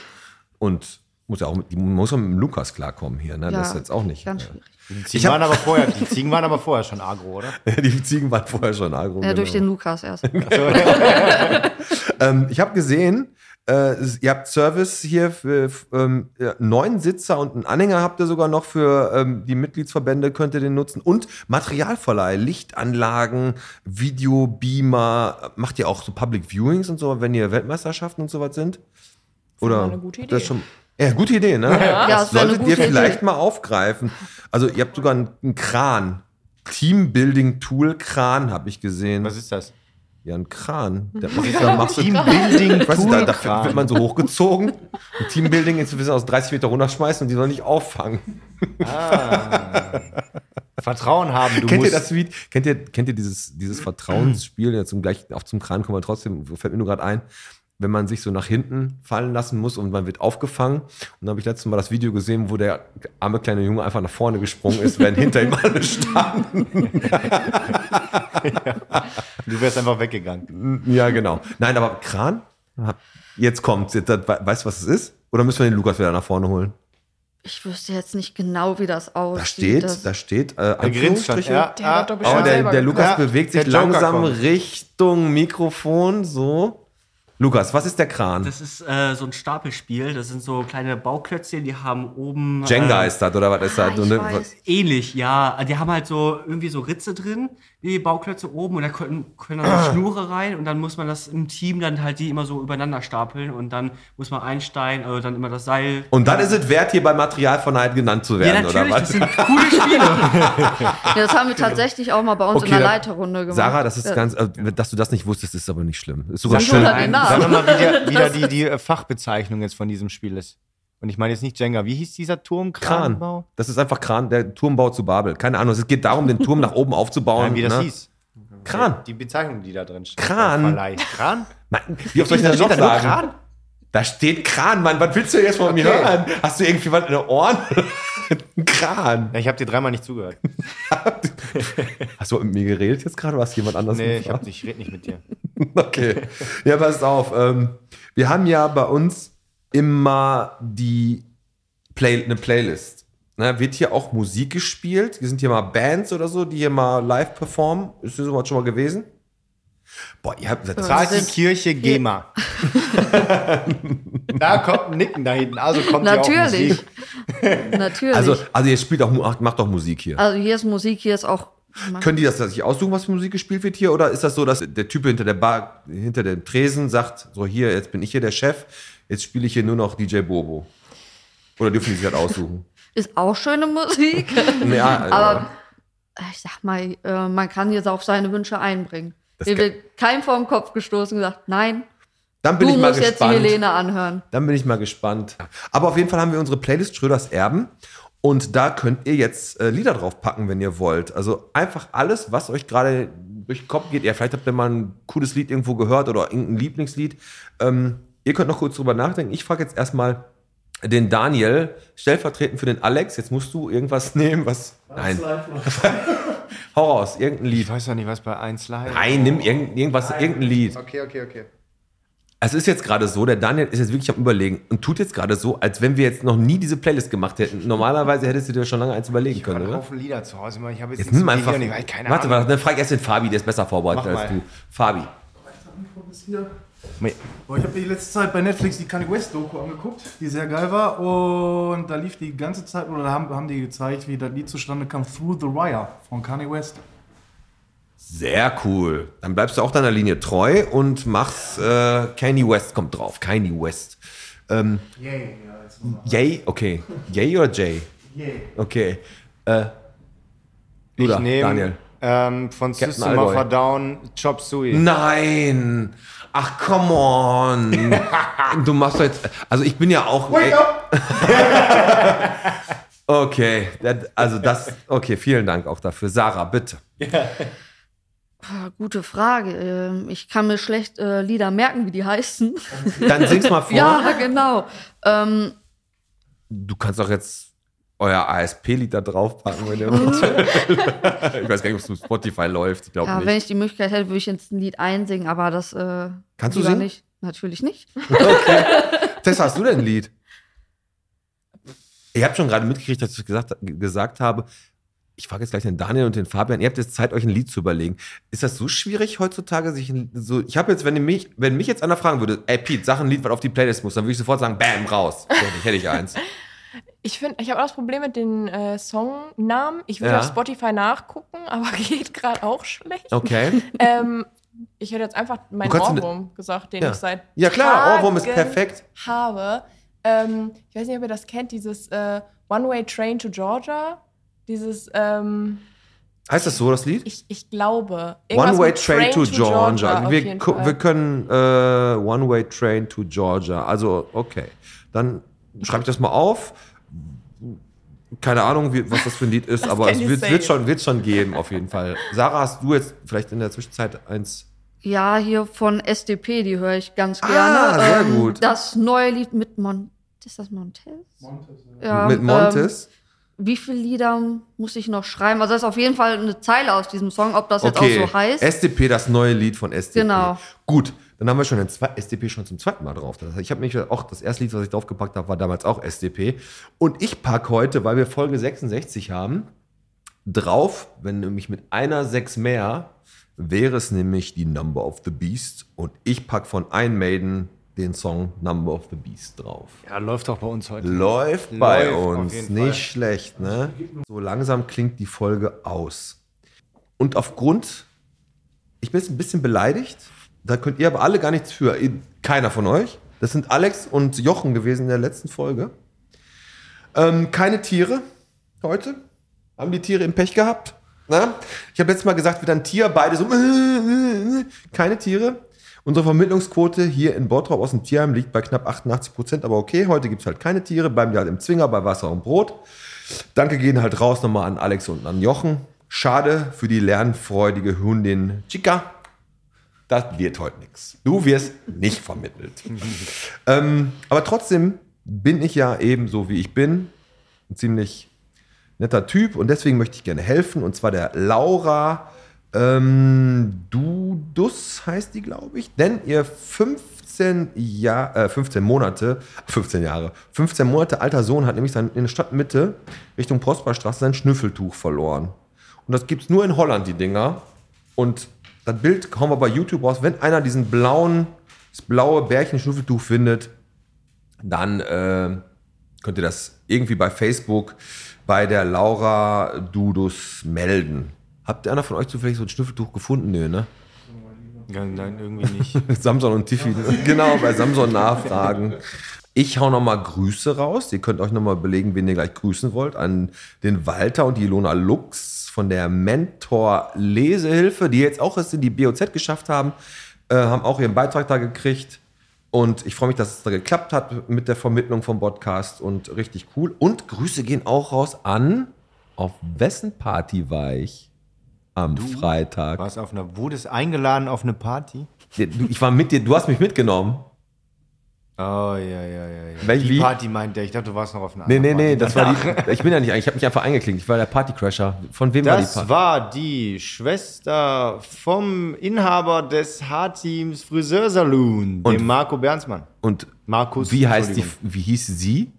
und muss ja auch mit, die muss auch mit dem Lukas klarkommen hier, ne? ja, Das ist jetzt auch nicht. ganz äh, schwierig. die Ziegen, hab- waren aber vorher, die Ziegen waren aber vorher schon agro, oder? [LAUGHS] die Ziegen waren vorher schon agro. Ja, durch den genau. Lukas erst. [LAUGHS] ähm, ich habe gesehen, äh, ihr habt Service hier für ähm, ja, neun Sitzer und einen Anhänger habt ihr sogar noch für ähm, die Mitgliedsverbände, könnt ihr den nutzen. Und Materialverleih, Lichtanlagen, Videobeamer. Macht ihr auch so Public Viewings und so, wenn ihr Weltmeisterschaften und sowas sind? Oder? eine gute ihr Das Idee. schon, ja, gute Idee, ne? [LAUGHS] Ja, das das solltet ihr vielleicht Idee. mal aufgreifen. Also ihr habt sogar einen, einen Kran. Teambuilding-Tool-Kran habe ich gesehen. Was ist das? Ja, ein Kran. [LAUGHS] Da machst du Teambuilding da, da wird man so hochgezogen. Ein Teambuilding ist, wir sind aus 30 Meter runterschmeißen und die sollen nicht auffangen. Vertrauen haben. Du kennt ihr musst, das Lied? Kennt ihr, kennt ihr dieses, dieses Vertrauensspiel? Jetzt zum gleich auch zum Kran kommen wir trotzdem, fällt mir nur gerade ein, wenn man sich so nach hinten fallen lassen muss und man wird aufgefangen. Und dann habe ich letztes Mal das Video gesehen, wo der arme kleine Junge einfach nach vorne gesprungen ist, während hinter ihm alle standen. Du wärst einfach weggegangen. Ja, genau. Nein, aber Kran? Jetzt kommt's. Jetzt, weißt du, was es ist? Oder müssen wir den Lukas wieder nach vorne holen? Ich wüsste jetzt nicht genau, wie das aussieht. Da steht, das, da steht, äh, Der grinst schon. Ja, Der Aber bestimmt der, der. Lukas Ja, bewegt sich langsam kommt. Richtung Mikrofon, so. Lukas, was ist der Kran? Das ist äh, so ein Stapelspiel. Das sind so kleine Bauklötzchen, die haben oben. Jenga äh, ist das, oder was ist das? ich ne, weiß. Ähnlich, ja. Die haben halt so irgendwie so Ritze drin, wie Bauklötze oben und da können, können dann Ah. so [CLEARS THROAT] Schnure rein und dann muss man das im Team dann halt die immer so übereinander stapeln und dann muss man einsteigen, also dann immer das Seil. und dann ist es wert, hier bei Materialverneid genannt zu ja, werden, oder natürlich, das was? sind coole Spiele. [LAUGHS] ja, das haben wir tatsächlich auch mal bei uns Okay, in der Leiterrunde gemacht. Sarah, das ist Ja. ganz, äh, dass du das nicht wusstest, ist aber nicht schlimm. Ist sogar schön. Sag nochmal, wie der, wieder die, die äh, Fachbezeichnung jetzt von diesem Spiel ist. Und ich meine jetzt nicht Jenga. Wie hieß dieser Turm? Kran. Kranbau? Das ist einfach Kran, der Turmbau zu Babel. Keine Ahnung, es geht darum, den Turm nach oben aufzubauen. Nein, wie das ne? hieß. Kran. Die Bezeichnung, die da drin steht. Kran. Kran? Mann, wie oft soll ich das noch da sagen? Kran? Da steht Kran, Mann. Was willst du jetzt von mir Okay. hören? Hast du irgendwie was in den Ohren? Ein [LAUGHS] Kran. Ja, ich habe dir dreimal nicht zugehört. [LAUGHS] Hast du mit mir geredet jetzt gerade oder hast du jemand anders Nee, ich, hab, ich rede nicht mit dir. [LAUGHS] Okay. Ja, passt auf. Ähm, wir haben ja bei uns immer die Play eine Playlist. Ne, wird hier auch Musik gespielt? Hier sind hier mal Bands oder so, die hier mal live performen. Ist das sowas schon mal gewesen? Boah, ihr habt sind- Kirche GEMA. [LAUGHS] Da kommt ein Nicken da hinten. Also kommt ja auch Natürlich. Musik. Natürlich. [LAUGHS] Also, Also, also ihr spielt auch, macht, macht auch Musik hier. hier ist Musik, hier ist auch. Können die das sich aussuchen, was für Musik gespielt wird hier? Oder ist das so, dass der Typ hinter der Bar, hinter dem Tresen sagt, so hier, jetzt bin ich hier der Chef, jetzt spiele ich hier nur noch DJ Bobo? Oder dürfen die sich halt aussuchen? [LAUGHS] Ist auch schöne Musik. [LAUGHS] Ja, äh, Aber ich sag mal, äh, man kann jetzt auch seine Wünsche einbringen. Das Mir wird kein vor den Kopf gestoßen und gesagt, nein, dann bin du ich mal musst jetzt die gespannt. Helene anhören. Dann bin ich mal gespannt. Aber auf jeden Fall haben wir unsere Playlist Schröders Erben. Und da könnt ihr jetzt äh, Lieder drauf packen, wenn ihr wollt. Also einfach alles, was euch gerade durch den Kopf geht. Ja, vielleicht habt ihr mal ein cooles Lied irgendwo gehört oder irgendein Lieblingslied. Ähm, ihr könnt noch kurz drüber nachdenken. Ich frage jetzt erstmal den Daniel, stellvertretend für den Alex. Jetzt musst du irgendwas [LAUGHS] nehmen, was. Nein, [LAUGHS] hau raus, irgendein Ich Lied. weiß doch nicht, was bei 1 Live. Nein, nimm irgend, irgendwas, irgendein Lied. Okay, okay, okay. Es ist jetzt gerade so, der Daniel ist jetzt wirklich am Überlegen und tut jetzt gerade so, als wenn wir jetzt noch nie diese Playlist gemacht hätten. Normalerweise hättest du dir schon lange eins überlegen Ich habe können, oder? Haufen Lieder zu Hause. Ich habe jetzt, Jetzt nichts nimm einfach. Ich weiß keine Warte, Ahnung. warte, dann frag ich erst den Fabi, der ist besser vorbereitet Mach als mal. du. Fabi. Boah, ich habe die letzte Zeit bei Netflix die Kanye West Doku angeguckt, die sehr geil war. Und da lief die ganze Zeit, oder haben, haben die gezeigt, wie das Lied zustande kam, Through the Wire von Kanye West. Sehr cool. Dann bleibst du auch deiner Linie treu und machst äh, Kanye West kommt drauf. Kanye West. Ähm, Yay, ja. Yay, okay. Yay oder Jay? Yay. Okay. Äh, Ich nehme Daniel. ähm, von Captain System of a Down Chop Suey. Nein! Ach, come on! [LAUGHS] du machst doch jetzt. Also, ich bin ja auch. Wake up! [LAUGHS] Okay, also das. Okay, vielen Dank auch dafür. Sarah, bitte. Ah, Gute Frage. Ähm, Ich kann mir schlecht äh, Lieder merken, wie die heißen. Dann sing's mal [LAUGHS] vor. ja, genau. Ähm, Du kannst doch jetzt euer ASP-Lied da draufpacken, wenn ihr wollt. [LAUGHS] ich weiß gar nicht, ob es auf Spotify läuft. Ich glaube ja, nicht. wenn ich die Möglichkeit hätte, würde ich jetzt ein Lied einsingen, aber das. Äh, Kannst du singen? Nicht. Natürlich nicht. [LAUGHS] Tessa, hast du denn ein Lied? Ihr habt schon gerade mitgekriegt, dass ich gesagt, gesagt habe, ich frage jetzt gleich den Daniel und den Fabian, ihr habt jetzt Zeit, euch ein Lied zu überlegen. Ist das so schwierig heutzutage, sich ein, so, ich habe jetzt, wenn mich, wenn mich jetzt einer fragen würde, ey Pete, sag ein Lied, was auf die Playlist muss, dann würde ich sofort sagen, bam, raus. So, hätte ich eins. [LAUGHS] Ich finde, ich habe auch das Problem mit den äh, Songnamen. Ich würde Ja. auf Spotify nachgucken, [LAUGHS] aber geht gerade auch schlecht. Okay. [LAUGHS] Ähm, ich hätte jetzt einfach meinen ne- Ohrwurm gesagt, den Ja. ich seit Ja, klar, Ohrwurm ist perfekt. habe. Ähm, ich weiß nicht, ob ihr das kennt, dieses äh, One-Way Train to Georgia. Dieses, ähm, Heißt das so, das Lied? ich, ich glaube. One Way mit Train to Georgia. auf Wir, wir können äh, One Way Train to Georgia. Also, okay. Dann schreibe ich das mal auf. Keine Ahnung, wie, was das für ein Lied ist, [LAUGHS] aber es wird, wird, schon, wird schon geben, auf jeden Fall. Sarah, hast du jetzt vielleicht in der Zwischenzeit eins? Ja, hier von SDP, die höre ich ganz Ah, gerne. sehr Ähm, gut. Das neue Lied mit Mon ist das Montes? Ja, mit Ähm, Montes? Wie viele Lieder muss ich noch schreiben? Also das ist auf jeden Fall eine Zeile aus diesem Song, ob das jetzt okay. auch so heißt. SDP, das neue Lied von SDP. Genau. Gut, dann haben wir schon den zwei, SDP schon zum zweiten Mal drauf. Das heißt, ich habe mich auch, das erste Lied, was ich draufgepackt habe, war damals auch SDP. Und ich packe heute, weil wir Folge 66 haben, drauf, wenn nämlich mit einer 6 mehr, wäre es nämlich die Number of the Beast. Und ich packe von Iron Maiden den Song Number of the Beast drauf. Ja, läuft doch bei uns heute. Läuft bei Läuft auf uns, nicht Fall. schlecht, ne? So langsam klingt die Folge aus. Und aufgrund, ich bin jetzt ein bisschen beleidigt, da könnt ihr aber alle gar nichts für, keiner von euch. Das sind Alex und Jochen gewesen in der letzten Folge. Ähm, keine Tiere heute. Haben die Tiere im Pech gehabt? Na? Ich habe letztes Mal gesagt, wieder ein Tier, beide so, [LAUGHS] keine Tiere. Unsere Vermittlungsquote hier in Bottrop aus dem Tierheim liegt bei knapp 88 Prozent, aber okay, heute gibt es halt keine Tiere, bleiben die halt im Zwinger bei Wasser und Brot. Danke gehen halt raus nochmal an Alex und an Jochen. Schade für die lernfreudige Hündin Chica. Das wird heute nichts. Du wirst nicht vermittelt. [LAUGHS] ähm, aber trotzdem bin ich ja ebenso wie ich bin. Ein ziemlich netter Typ und deswegen möchte ich gerne helfen. Und zwar der Laura ähm, Dudus heißt die, glaube ich. Denn ihr 15, Jahr, äh, 15 Monate, 15 Jahre, 15 Monate alter Sohn hat nämlich sein, in der Stadtmitte Richtung Prosperstraße sein Schnüffeltuch verloren. Und das gibt es nur in Holland, die Dinger. Und das Bild hauen wir bei YouTube raus. Wenn einer diesen blauen das blaue Bärchen-Schnuffeltuch findet, dann äh, könnt ihr das irgendwie bei Facebook bei der Laura Dudus melden. Habt ihr einer von euch zufällig so ein Schnuffeltuch gefunden? Nö, ne? Ja, nein, irgendwie nicht. [LAUGHS] Samson und Tiffy. [LAUGHS] genau, bei Samson nachfragen. Ich hau nochmal Grüße raus. Ihr könnt euch nochmal überlegen, wen ihr gleich grüßen wollt. An den Walter und die Ilona Lux von der Mentor Lesehilfe, die jetzt auch es in die BOZ geschafft haben, äh, haben auch ihren Beitrag da gekriegt. Und ich freue mich, dass es da geklappt hat mit der Vermittlung vom Podcast und richtig cool. Und Grüße gehen auch raus an, auf wessen Party war ich am Freitag? Warst auf einer, wurdest eingeladen auf eine Party? Du- Ich war mit dir, du hast mich mitgenommen. Oh, ja, ja, ja. ja. Welch- die wie? Party meinte er. Ich dachte, du warst noch auf einer Nee, anderen nee, nee, Party. das war die. [LAUGHS] [LAUGHS] Ich bin ja nicht, ich habe mich einfach eingeklinkt. Ich war der Partycrasher. Von wem war die Das Party? war die Schwester vom Inhaber des H-Teams Friseursaloon, Und- dem Marco Bernsmann. Und Markus, wie heißt die, wie hieß sie?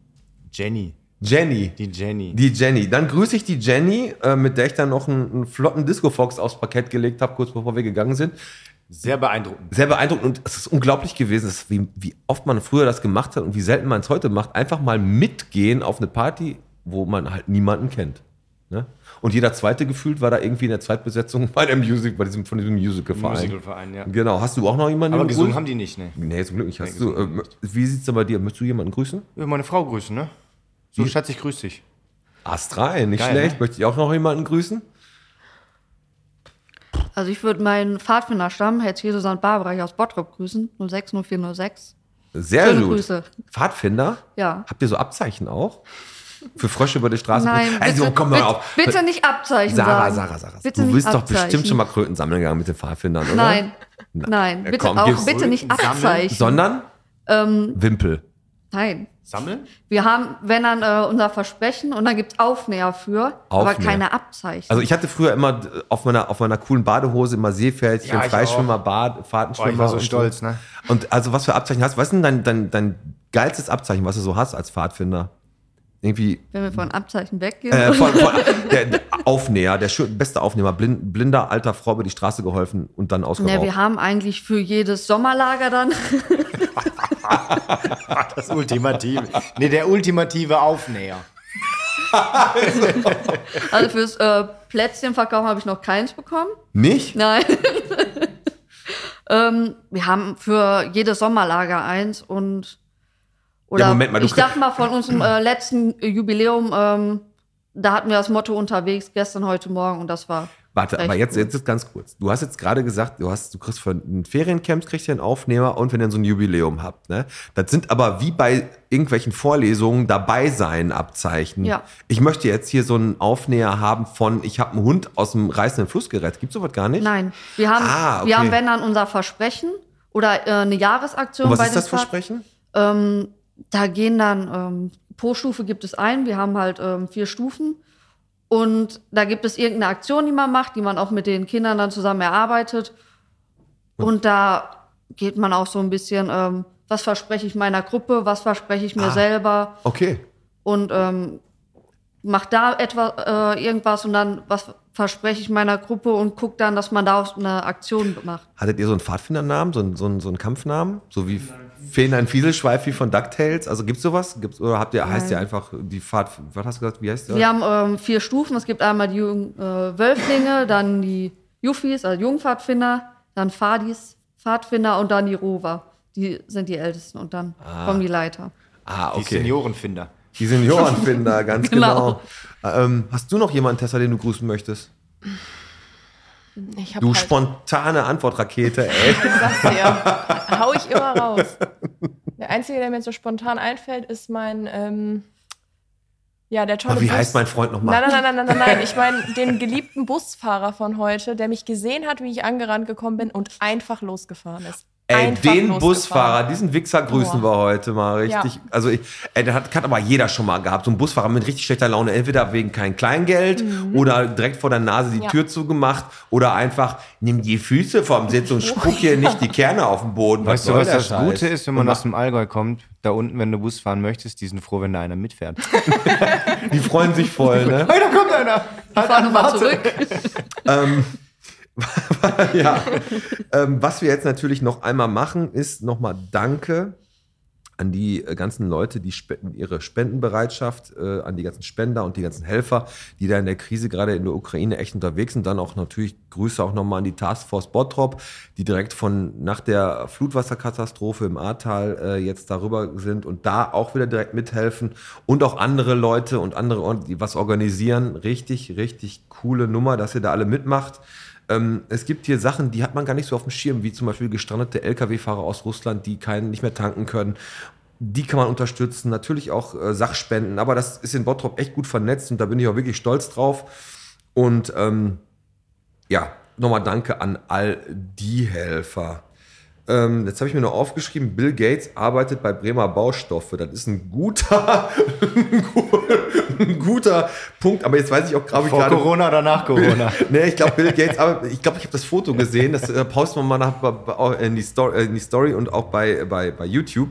Jenny. Jenny. Die Jenny. Die Jenny. Dann grüße ich die Jenny, äh, mit der ich dann noch einen, einen flotten Disco-Fox aufs Parkett gelegt habe, kurz bevor wir gegangen sind. Sehr beeindruckend. Sehr beeindruckend und es ist unglaublich gewesen, es ist, wie, wie oft man früher das gemacht hat und wie selten man es heute macht. Einfach mal mitgehen auf eine Party, wo man halt niemanden kennt. Ne? Und jeder zweite gefühlt war da irgendwie in der Zweitbesetzung bei dem Music, bei diesem, von diesem Musical-Verein. Musicalverein, ja. Genau. Hast du auch noch jemanden Aber gesungen haben die nicht, ne? Nee, zum Glück nicht. Hast Nee, du, äh, wie sieht's denn bei dir? Möchtest du jemanden grüßen? Ja, meine Frau grüßen, ne? So, Schatz, ich grüße dich. Ast rein, nicht Geil, schlecht. ne? Möchte ich auch noch jemanden grüßen? Also ich würde meinen Pfadfinderstamm, Herz Jesu St. Barbara hier aus Bottrop grüßen, 060406. Sehr Schöne gut. Grüße. Pfadfinder? Ja. Habt ihr so Abzeichen auch? Für Frösche über die Straße? Nein, also bitte, komm mal bitte, auf. bitte nicht Abzeichen Sarah, sagen. Sarah, Sarah. Bitte du bist doch Abzeichen. bestimmt schon mal Kröten sammeln gegangen mit den Pfadfindern, oder? Nein, nein, bitte komm, auch, bitte nicht Sammeln, Abzeichen. Sondern ähm, Wimpel. Nein. Sammeln? Wir haben, wenn dann äh, unser Versprechen und dann gibt's Aufnäher für, aber Aufnäher. keine Abzeichen. Also ich hatte früher immer äh, auf meiner, auf meiner coolen Badehose immer Seepferdchen, Ja, Freischwimmer, Bad, Boah, Fahrtenschwimmer. ich war so und stolz, ne? Und also was für Abzeichen hast du? Was ist denn dein, dein, dein geilstes Abzeichen, was du so hast als Pfadfinder? Irgendwie wenn wir von Abzeichen weggehen. Äh, von, von, [LAUGHS] der, der Aufnäher, der schön, beste Aufnehmer, blind, blinder alter Frau über die Straße geholfen und dann ausgeraubt. ne, wir haben eigentlich für jedes Sommerlager dann. [LAUGHS] [LAUGHS] Das Ultimative. Nee, der ultimative Aufnäher. [LAUGHS] Also fürs äh, Plätzchenverkauf habe ich noch keins bekommen. Nicht? Nein. [LAUGHS] ähm, wir haben für jedes Sommerlager eins und oder Ja, Moment mal, ich sag mal von unserem äh, letzten Jubiläum, ähm, da hatten wir das Motto unterwegs, gestern, heute Morgen und das war. Warte, aber jetzt, jetzt ist ganz kurz. Du hast jetzt gerade gesagt, du hast, du kriegst für ein Feriencamp kriegst du einen Aufnehmer und wenn ihr so ein Jubiläum habt, ne? Das sind aber wie bei irgendwelchen Vorlesungen dabei sein Abzeichen. Ja. Ich möchte jetzt hier so einen Aufnäher haben von, ich habe einen Hund aus dem reißenden Fluss gerettet. Gibt's sowas gar nicht? Nein, wir haben, Ah, okay. wir haben wenn dann unser Versprechen oder äh, eine Jahresaktion Und was bei ist den das Versprechen? Ähm, da gehen dann, ähm, pro Stufe gibt es ein, wir haben halt ähm, vier Stufen. Und da gibt es irgendeine Aktion, die man macht, die man auch mit den Kindern dann zusammen erarbeitet. Und da geht man auch so ein bisschen, ähm, was verspreche ich meiner Gruppe, was verspreche ich mir Ah. selber Okay. und ähm, macht da etwa äh, irgendwas und dann was verspreche ich meiner Gruppe und guckt dann, dass man daraus eine Aktion macht. Hattet ihr so einen Pfadfindernamen, so einen, so einen, so einen Kampfnamen? So wie Feen ein Fieselschweif wie von DuckTales? Also gibt's sowas? Gibt's, oder habt ihr, heißt ihr einfach die Pfad, was hast du gesagt, wie heißt der? Wir haben ähm, vier Stufen. Es gibt einmal die jungen äh, Wölflinge, dann die Juffis, also Jungpfadfinder, dann Fadis, Pfadfinder und dann die Rover. Die sind die Ältesten und dann kommen die Leiter. Ah, Die okay. Seniorenfinder. Die Seniorenfinder, [LAUGHS] ganz genau. Genau. Ähm, hast du noch jemanden, Tessa, den du grüßen möchtest? Du halt, spontane Antwortrakete, ey. [LAUGHS] Ich sag's dir. Hau ich immer raus. Der einzige, der mir so spontan einfällt, ist mein, ähm, ja, der tolle Aber wie Bus. heißt mein Freund nochmal? Nein, nein, nein, nein, nein, nein. Ich meine den geliebten Busfahrer von heute, der mich gesehen hat, wie ich angerannt gekommen bin und einfach losgefahren ist. Ey, Einfach den. Busfahrer, diesen Wichser grüßen Boah. wir heute mal richtig. Ja. Also, ich, ey, der hat, hat aber jeder schon mal gehabt. So ein Busfahrer mit richtig schlechter Laune, entweder wegen kein Kleingeld oder direkt vor der Nase die Mhm. Ja. Tür zugemacht oder einfach, nimm die Füße vom Sitz und spuck hier [LAUGHS] nicht die Kerne auf den Boden. Weißt du, was das Scheiß? Gute ist, wenn man Und aus dem Allgäu kommt? Da unten, wenn du Bus fahren möchtest, die sind froh, wenn da einer mitfährt. [LAUGHS] Die freuen sich voll, ne? [LAUGHS] da kommt einer! Fahr nochmal zurück. ähm, [LAUGHS] ja. ähm, was wir jetzt natürlich noch einmal machen, ist nochmal Danke an die äh, ganzen Leute, die spenden ihre Spendenbereitschaft, äh, an die ganzen Spender und die ganzen Helfer, die da in der Krise gerade in der Ukraine echt unterwegs sind. Dann auch natürlich Grüße auch nochmal an die Taskforce Bottrop, die direkt von nach der Flutwasserkatastrophe im Ahrtal äh, jetzt darüber sind und da auch wieder direkt mithelfen und auch andere Leute und andere, die was organisieren. Richtig, richtig coole Nummer, dass ihr da alle mitmacht. Ähm, es gibt hier Sachen, die hat man gar nicht so auf dem Schirm, wie zum Beispiel gestrandete Lkw-Fahrer aus Russland, die keinen nicht mehr tanken können. Die kann man unterstützen, natürlich auch äh, Sachspenden, aber das ist in Bottrop echt gut vernetzt und da bin ich auch wirklich stolz drauf. Und ähm, ja, nochmal danke an all die Helfer. Ähm, jetzt habe ich mir noch aufgeschrieben, Bill Gates arbeitet bei Bremer Baustoffe. Das ist ein guter, [LAUGHS] ein guter Punkt. Aber jetzt weiß ich auch gerade Vor Corona oder nach Corona? [LAUGHS] nee, ich glaube, Bill Gates, aber ich glaube, ich habe das Foto gesehen. Das äh, posten wir mal nach, in, die Story, in die Story und auch bei, bei, bei YouTube.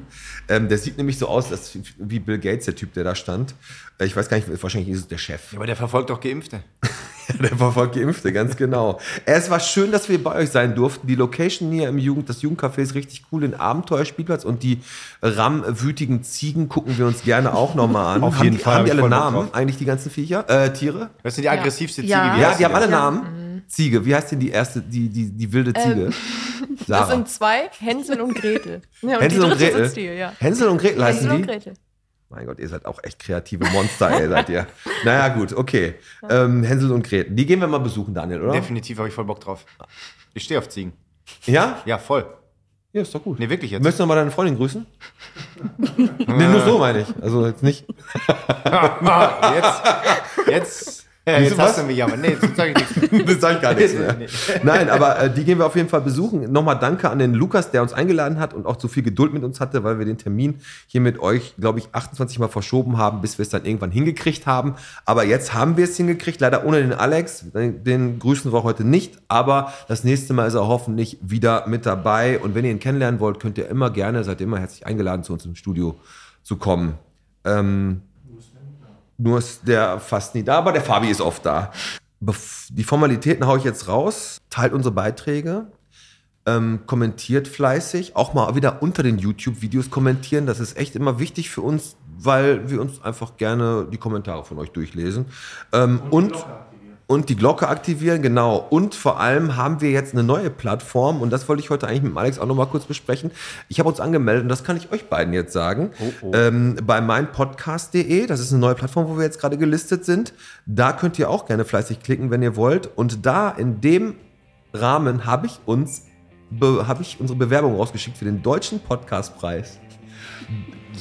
Ähm, der sieht nämlich so aus, dass, wie Bill Gates, der Typ, der da stand. Äh, Ich weiß gar nicht, wahrscheinlich ist es der Chef. Ja, aber der verfolgt doch Geimpfte. [LAUGHS] [LAUGHS] Der verfolgt Geimpfte, ganz genau. Es war schön, dass wir bei euch sein durften. Die Location hier im Jugend, das Jugendcafé ist richtig cool, den Abenteuerspielplatz und die rammwütigen Ziegen gucken wir uns gerne auch nochmal an. Auf haben jeden die, Fall, Haben hab die alle voll Namen, drauf. eigentlich die ganzen Viecher, äh, Tiere? Das ist die aggressivste Ja. Ziege. wie Ja, die haben alle? Namen. Ziege, wie heißt denn die erste, die, die, die wilde Ziege? [LAUGHS] Das Sarah. sind zwei, Hänsel und Gretel. Ja, und Hänsel die und Gretel. sitzt hier, ja. Hänsel und Gretel heißen Hänsel und die? Mein Gott, ihr seid auch echt kreative Monster, ey, seid ihr. [LAUGHS] Naja, gut, okay. Ähm, Hänsel und Gretel. Die gehen wir mal besuchen, Daniel, oder? Definitiv habe ich voll Bock drauf. Ich stehe auf Ziegen. Ja? Ja, voll. Ja, ist doch gut. Nee, wirklich jetzt. Möchtest du noch mal deine Freundin grüßen? [LAUGHS] nee, nur so meine ich. Also jetzt nicht. [LAUGHS] Jetzt, jetzt, jetzt hast du mich aber. Nee, jetzt sag ich nichts. [LAUGHS] das sage ich gar nichts mehr. Nee. Nein, aber äh, die gehen wir auf jeden Fall besuchen. Nochmal danke an den Lukas, der uns eingeladen hat und auch so viel Geduld mit uns hatte, weil wir den Termin hier mit euch, glaube ich, 28 Mal verschoben haben, bis wir es dann irgendwann hingekriegt haben. Aber jetzt haben wir es hingekriegt, leider ohne den Alex. Den, den grüßen wir heute nicht, aber das nächste Mal ist er hoffentlich wieder mit dabei. Und wenn ihr ihn kennenlernen wollt, könnt ihr immer gerne, seid ihr immer herzlich eingeladen, zu uns im Studio zu kommen. Ähm, nur ist der fast nie da, aber der Fabi ist oft da. Bef die Formalitäten haue ich jetzt raus. Teilt unsere Beiträge. Ähm, kommentiert fleißig. Auch mal wieder unter den YouTube-Videos kommentieren. Das ist echt immer wichtig für uns, weil wir uns einfach gerne die Kommentare von euch durchlesen. Ähm, und, und die Glocke aktivieren, genau. Und vor allem haben wir jetzt eine neue Plattform und das wollte ich heute eigentlich mit dem Alex auch noch mal kurz besprechen. Ich habe uns angemeldet und das kann ich euch beiden jetzt sagen. Ähm, bei meinpodcast.de, das ist eine neue Plattform, wo wir jetzt gerade gelistet sind. Da könnt ihr auch gerne fleißig klicken, wenn ihr wollt. Und da in dem Rahmen habe ich uns be- habe ich unsere Bewerbung rausgeschickt für den deutschen Podcastpreis.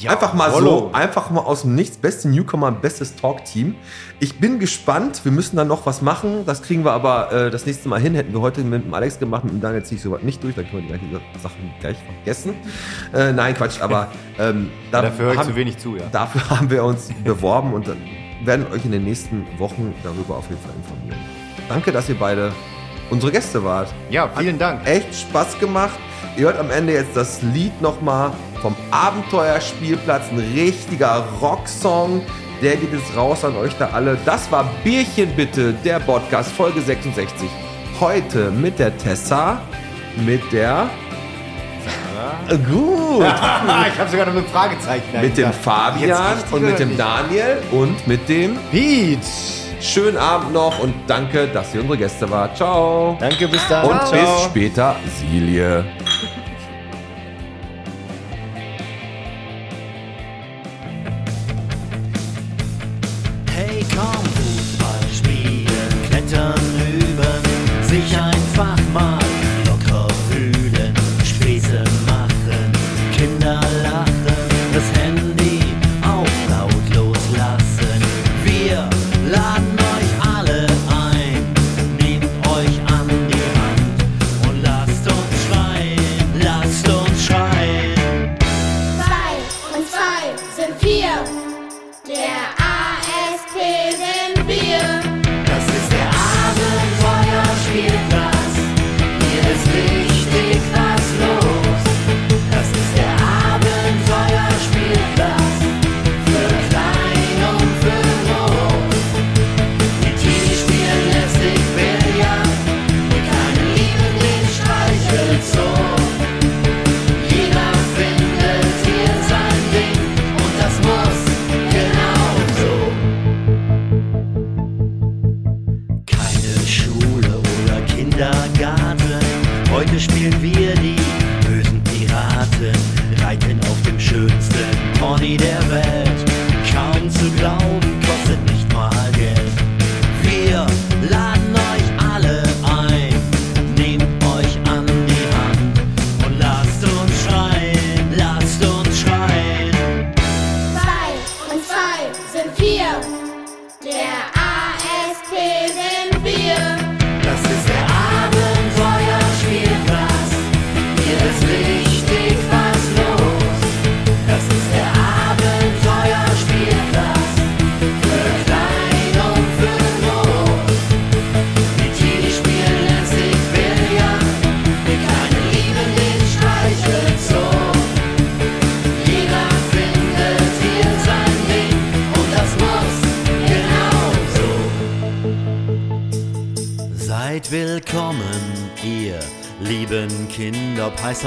Einfach mal so, einfach mal aus dem Nichts, beste Newcomer, bestes Talk-Team. Ich bin gespannt, wir müssen dann noch was machen, das kriegen wir aber äh, das nächste Mal hin. Hätten wir heute mit dem Alex gemacht, mit dem Daniel ziehe ich soweit nicht durch, dann können wir die gleichen Sachen gleich vergessen. Äh, nein, Quatsch, aber [LAUGHS] ähm, da Dafür höre ich haben- zu wenig zu, ja. Dafür [LAUGHS] haben wir uns beworben und werden euch in den nächsten Wochen darüber auf jeden Fall informieren. Danke, dass ihr beide unsere Gäste wart. Ja, vielen Dank. Echt Spaß gemacht. Ihr hört am Ende jetzt das Lied nochmal vom Abenteuerspielplatz. Ein richtiger Rocksong. Der geht jetzt raus an euch da alle. Das war Bierchen bitte, der Podcast Folge 66. Heute mit der Tessa, mit der... Gut. [LAUGHS] ich habe sogar noch ein Fragezeichen. Mit dem. Fabian und mit dem nicht? Daniel und mit dem Pete. Schönen Abend noch und danke, dass ihr unsere Gäste wart. Ciao. Danke, bis dann. Und Ciao. bis später, Silje.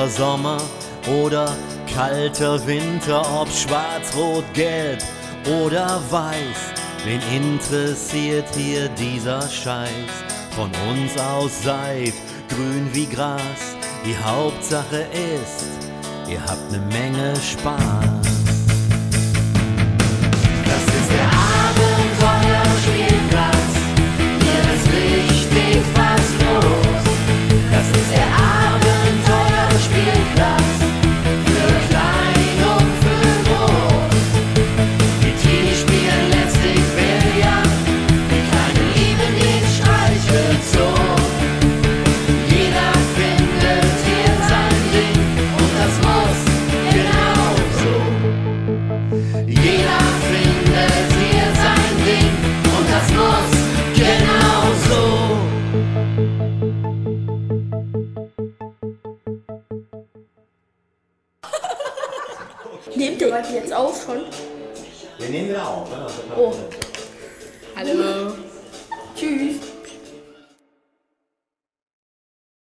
Sommer oder kalter Winter, ob schwarz, rot, gelb oder weiß. Wen interessiert hier dieser Scheiß? Von uns aus seid grün wie Gras. Die Hauptsache ist, ihr habt ne Menge Spaß.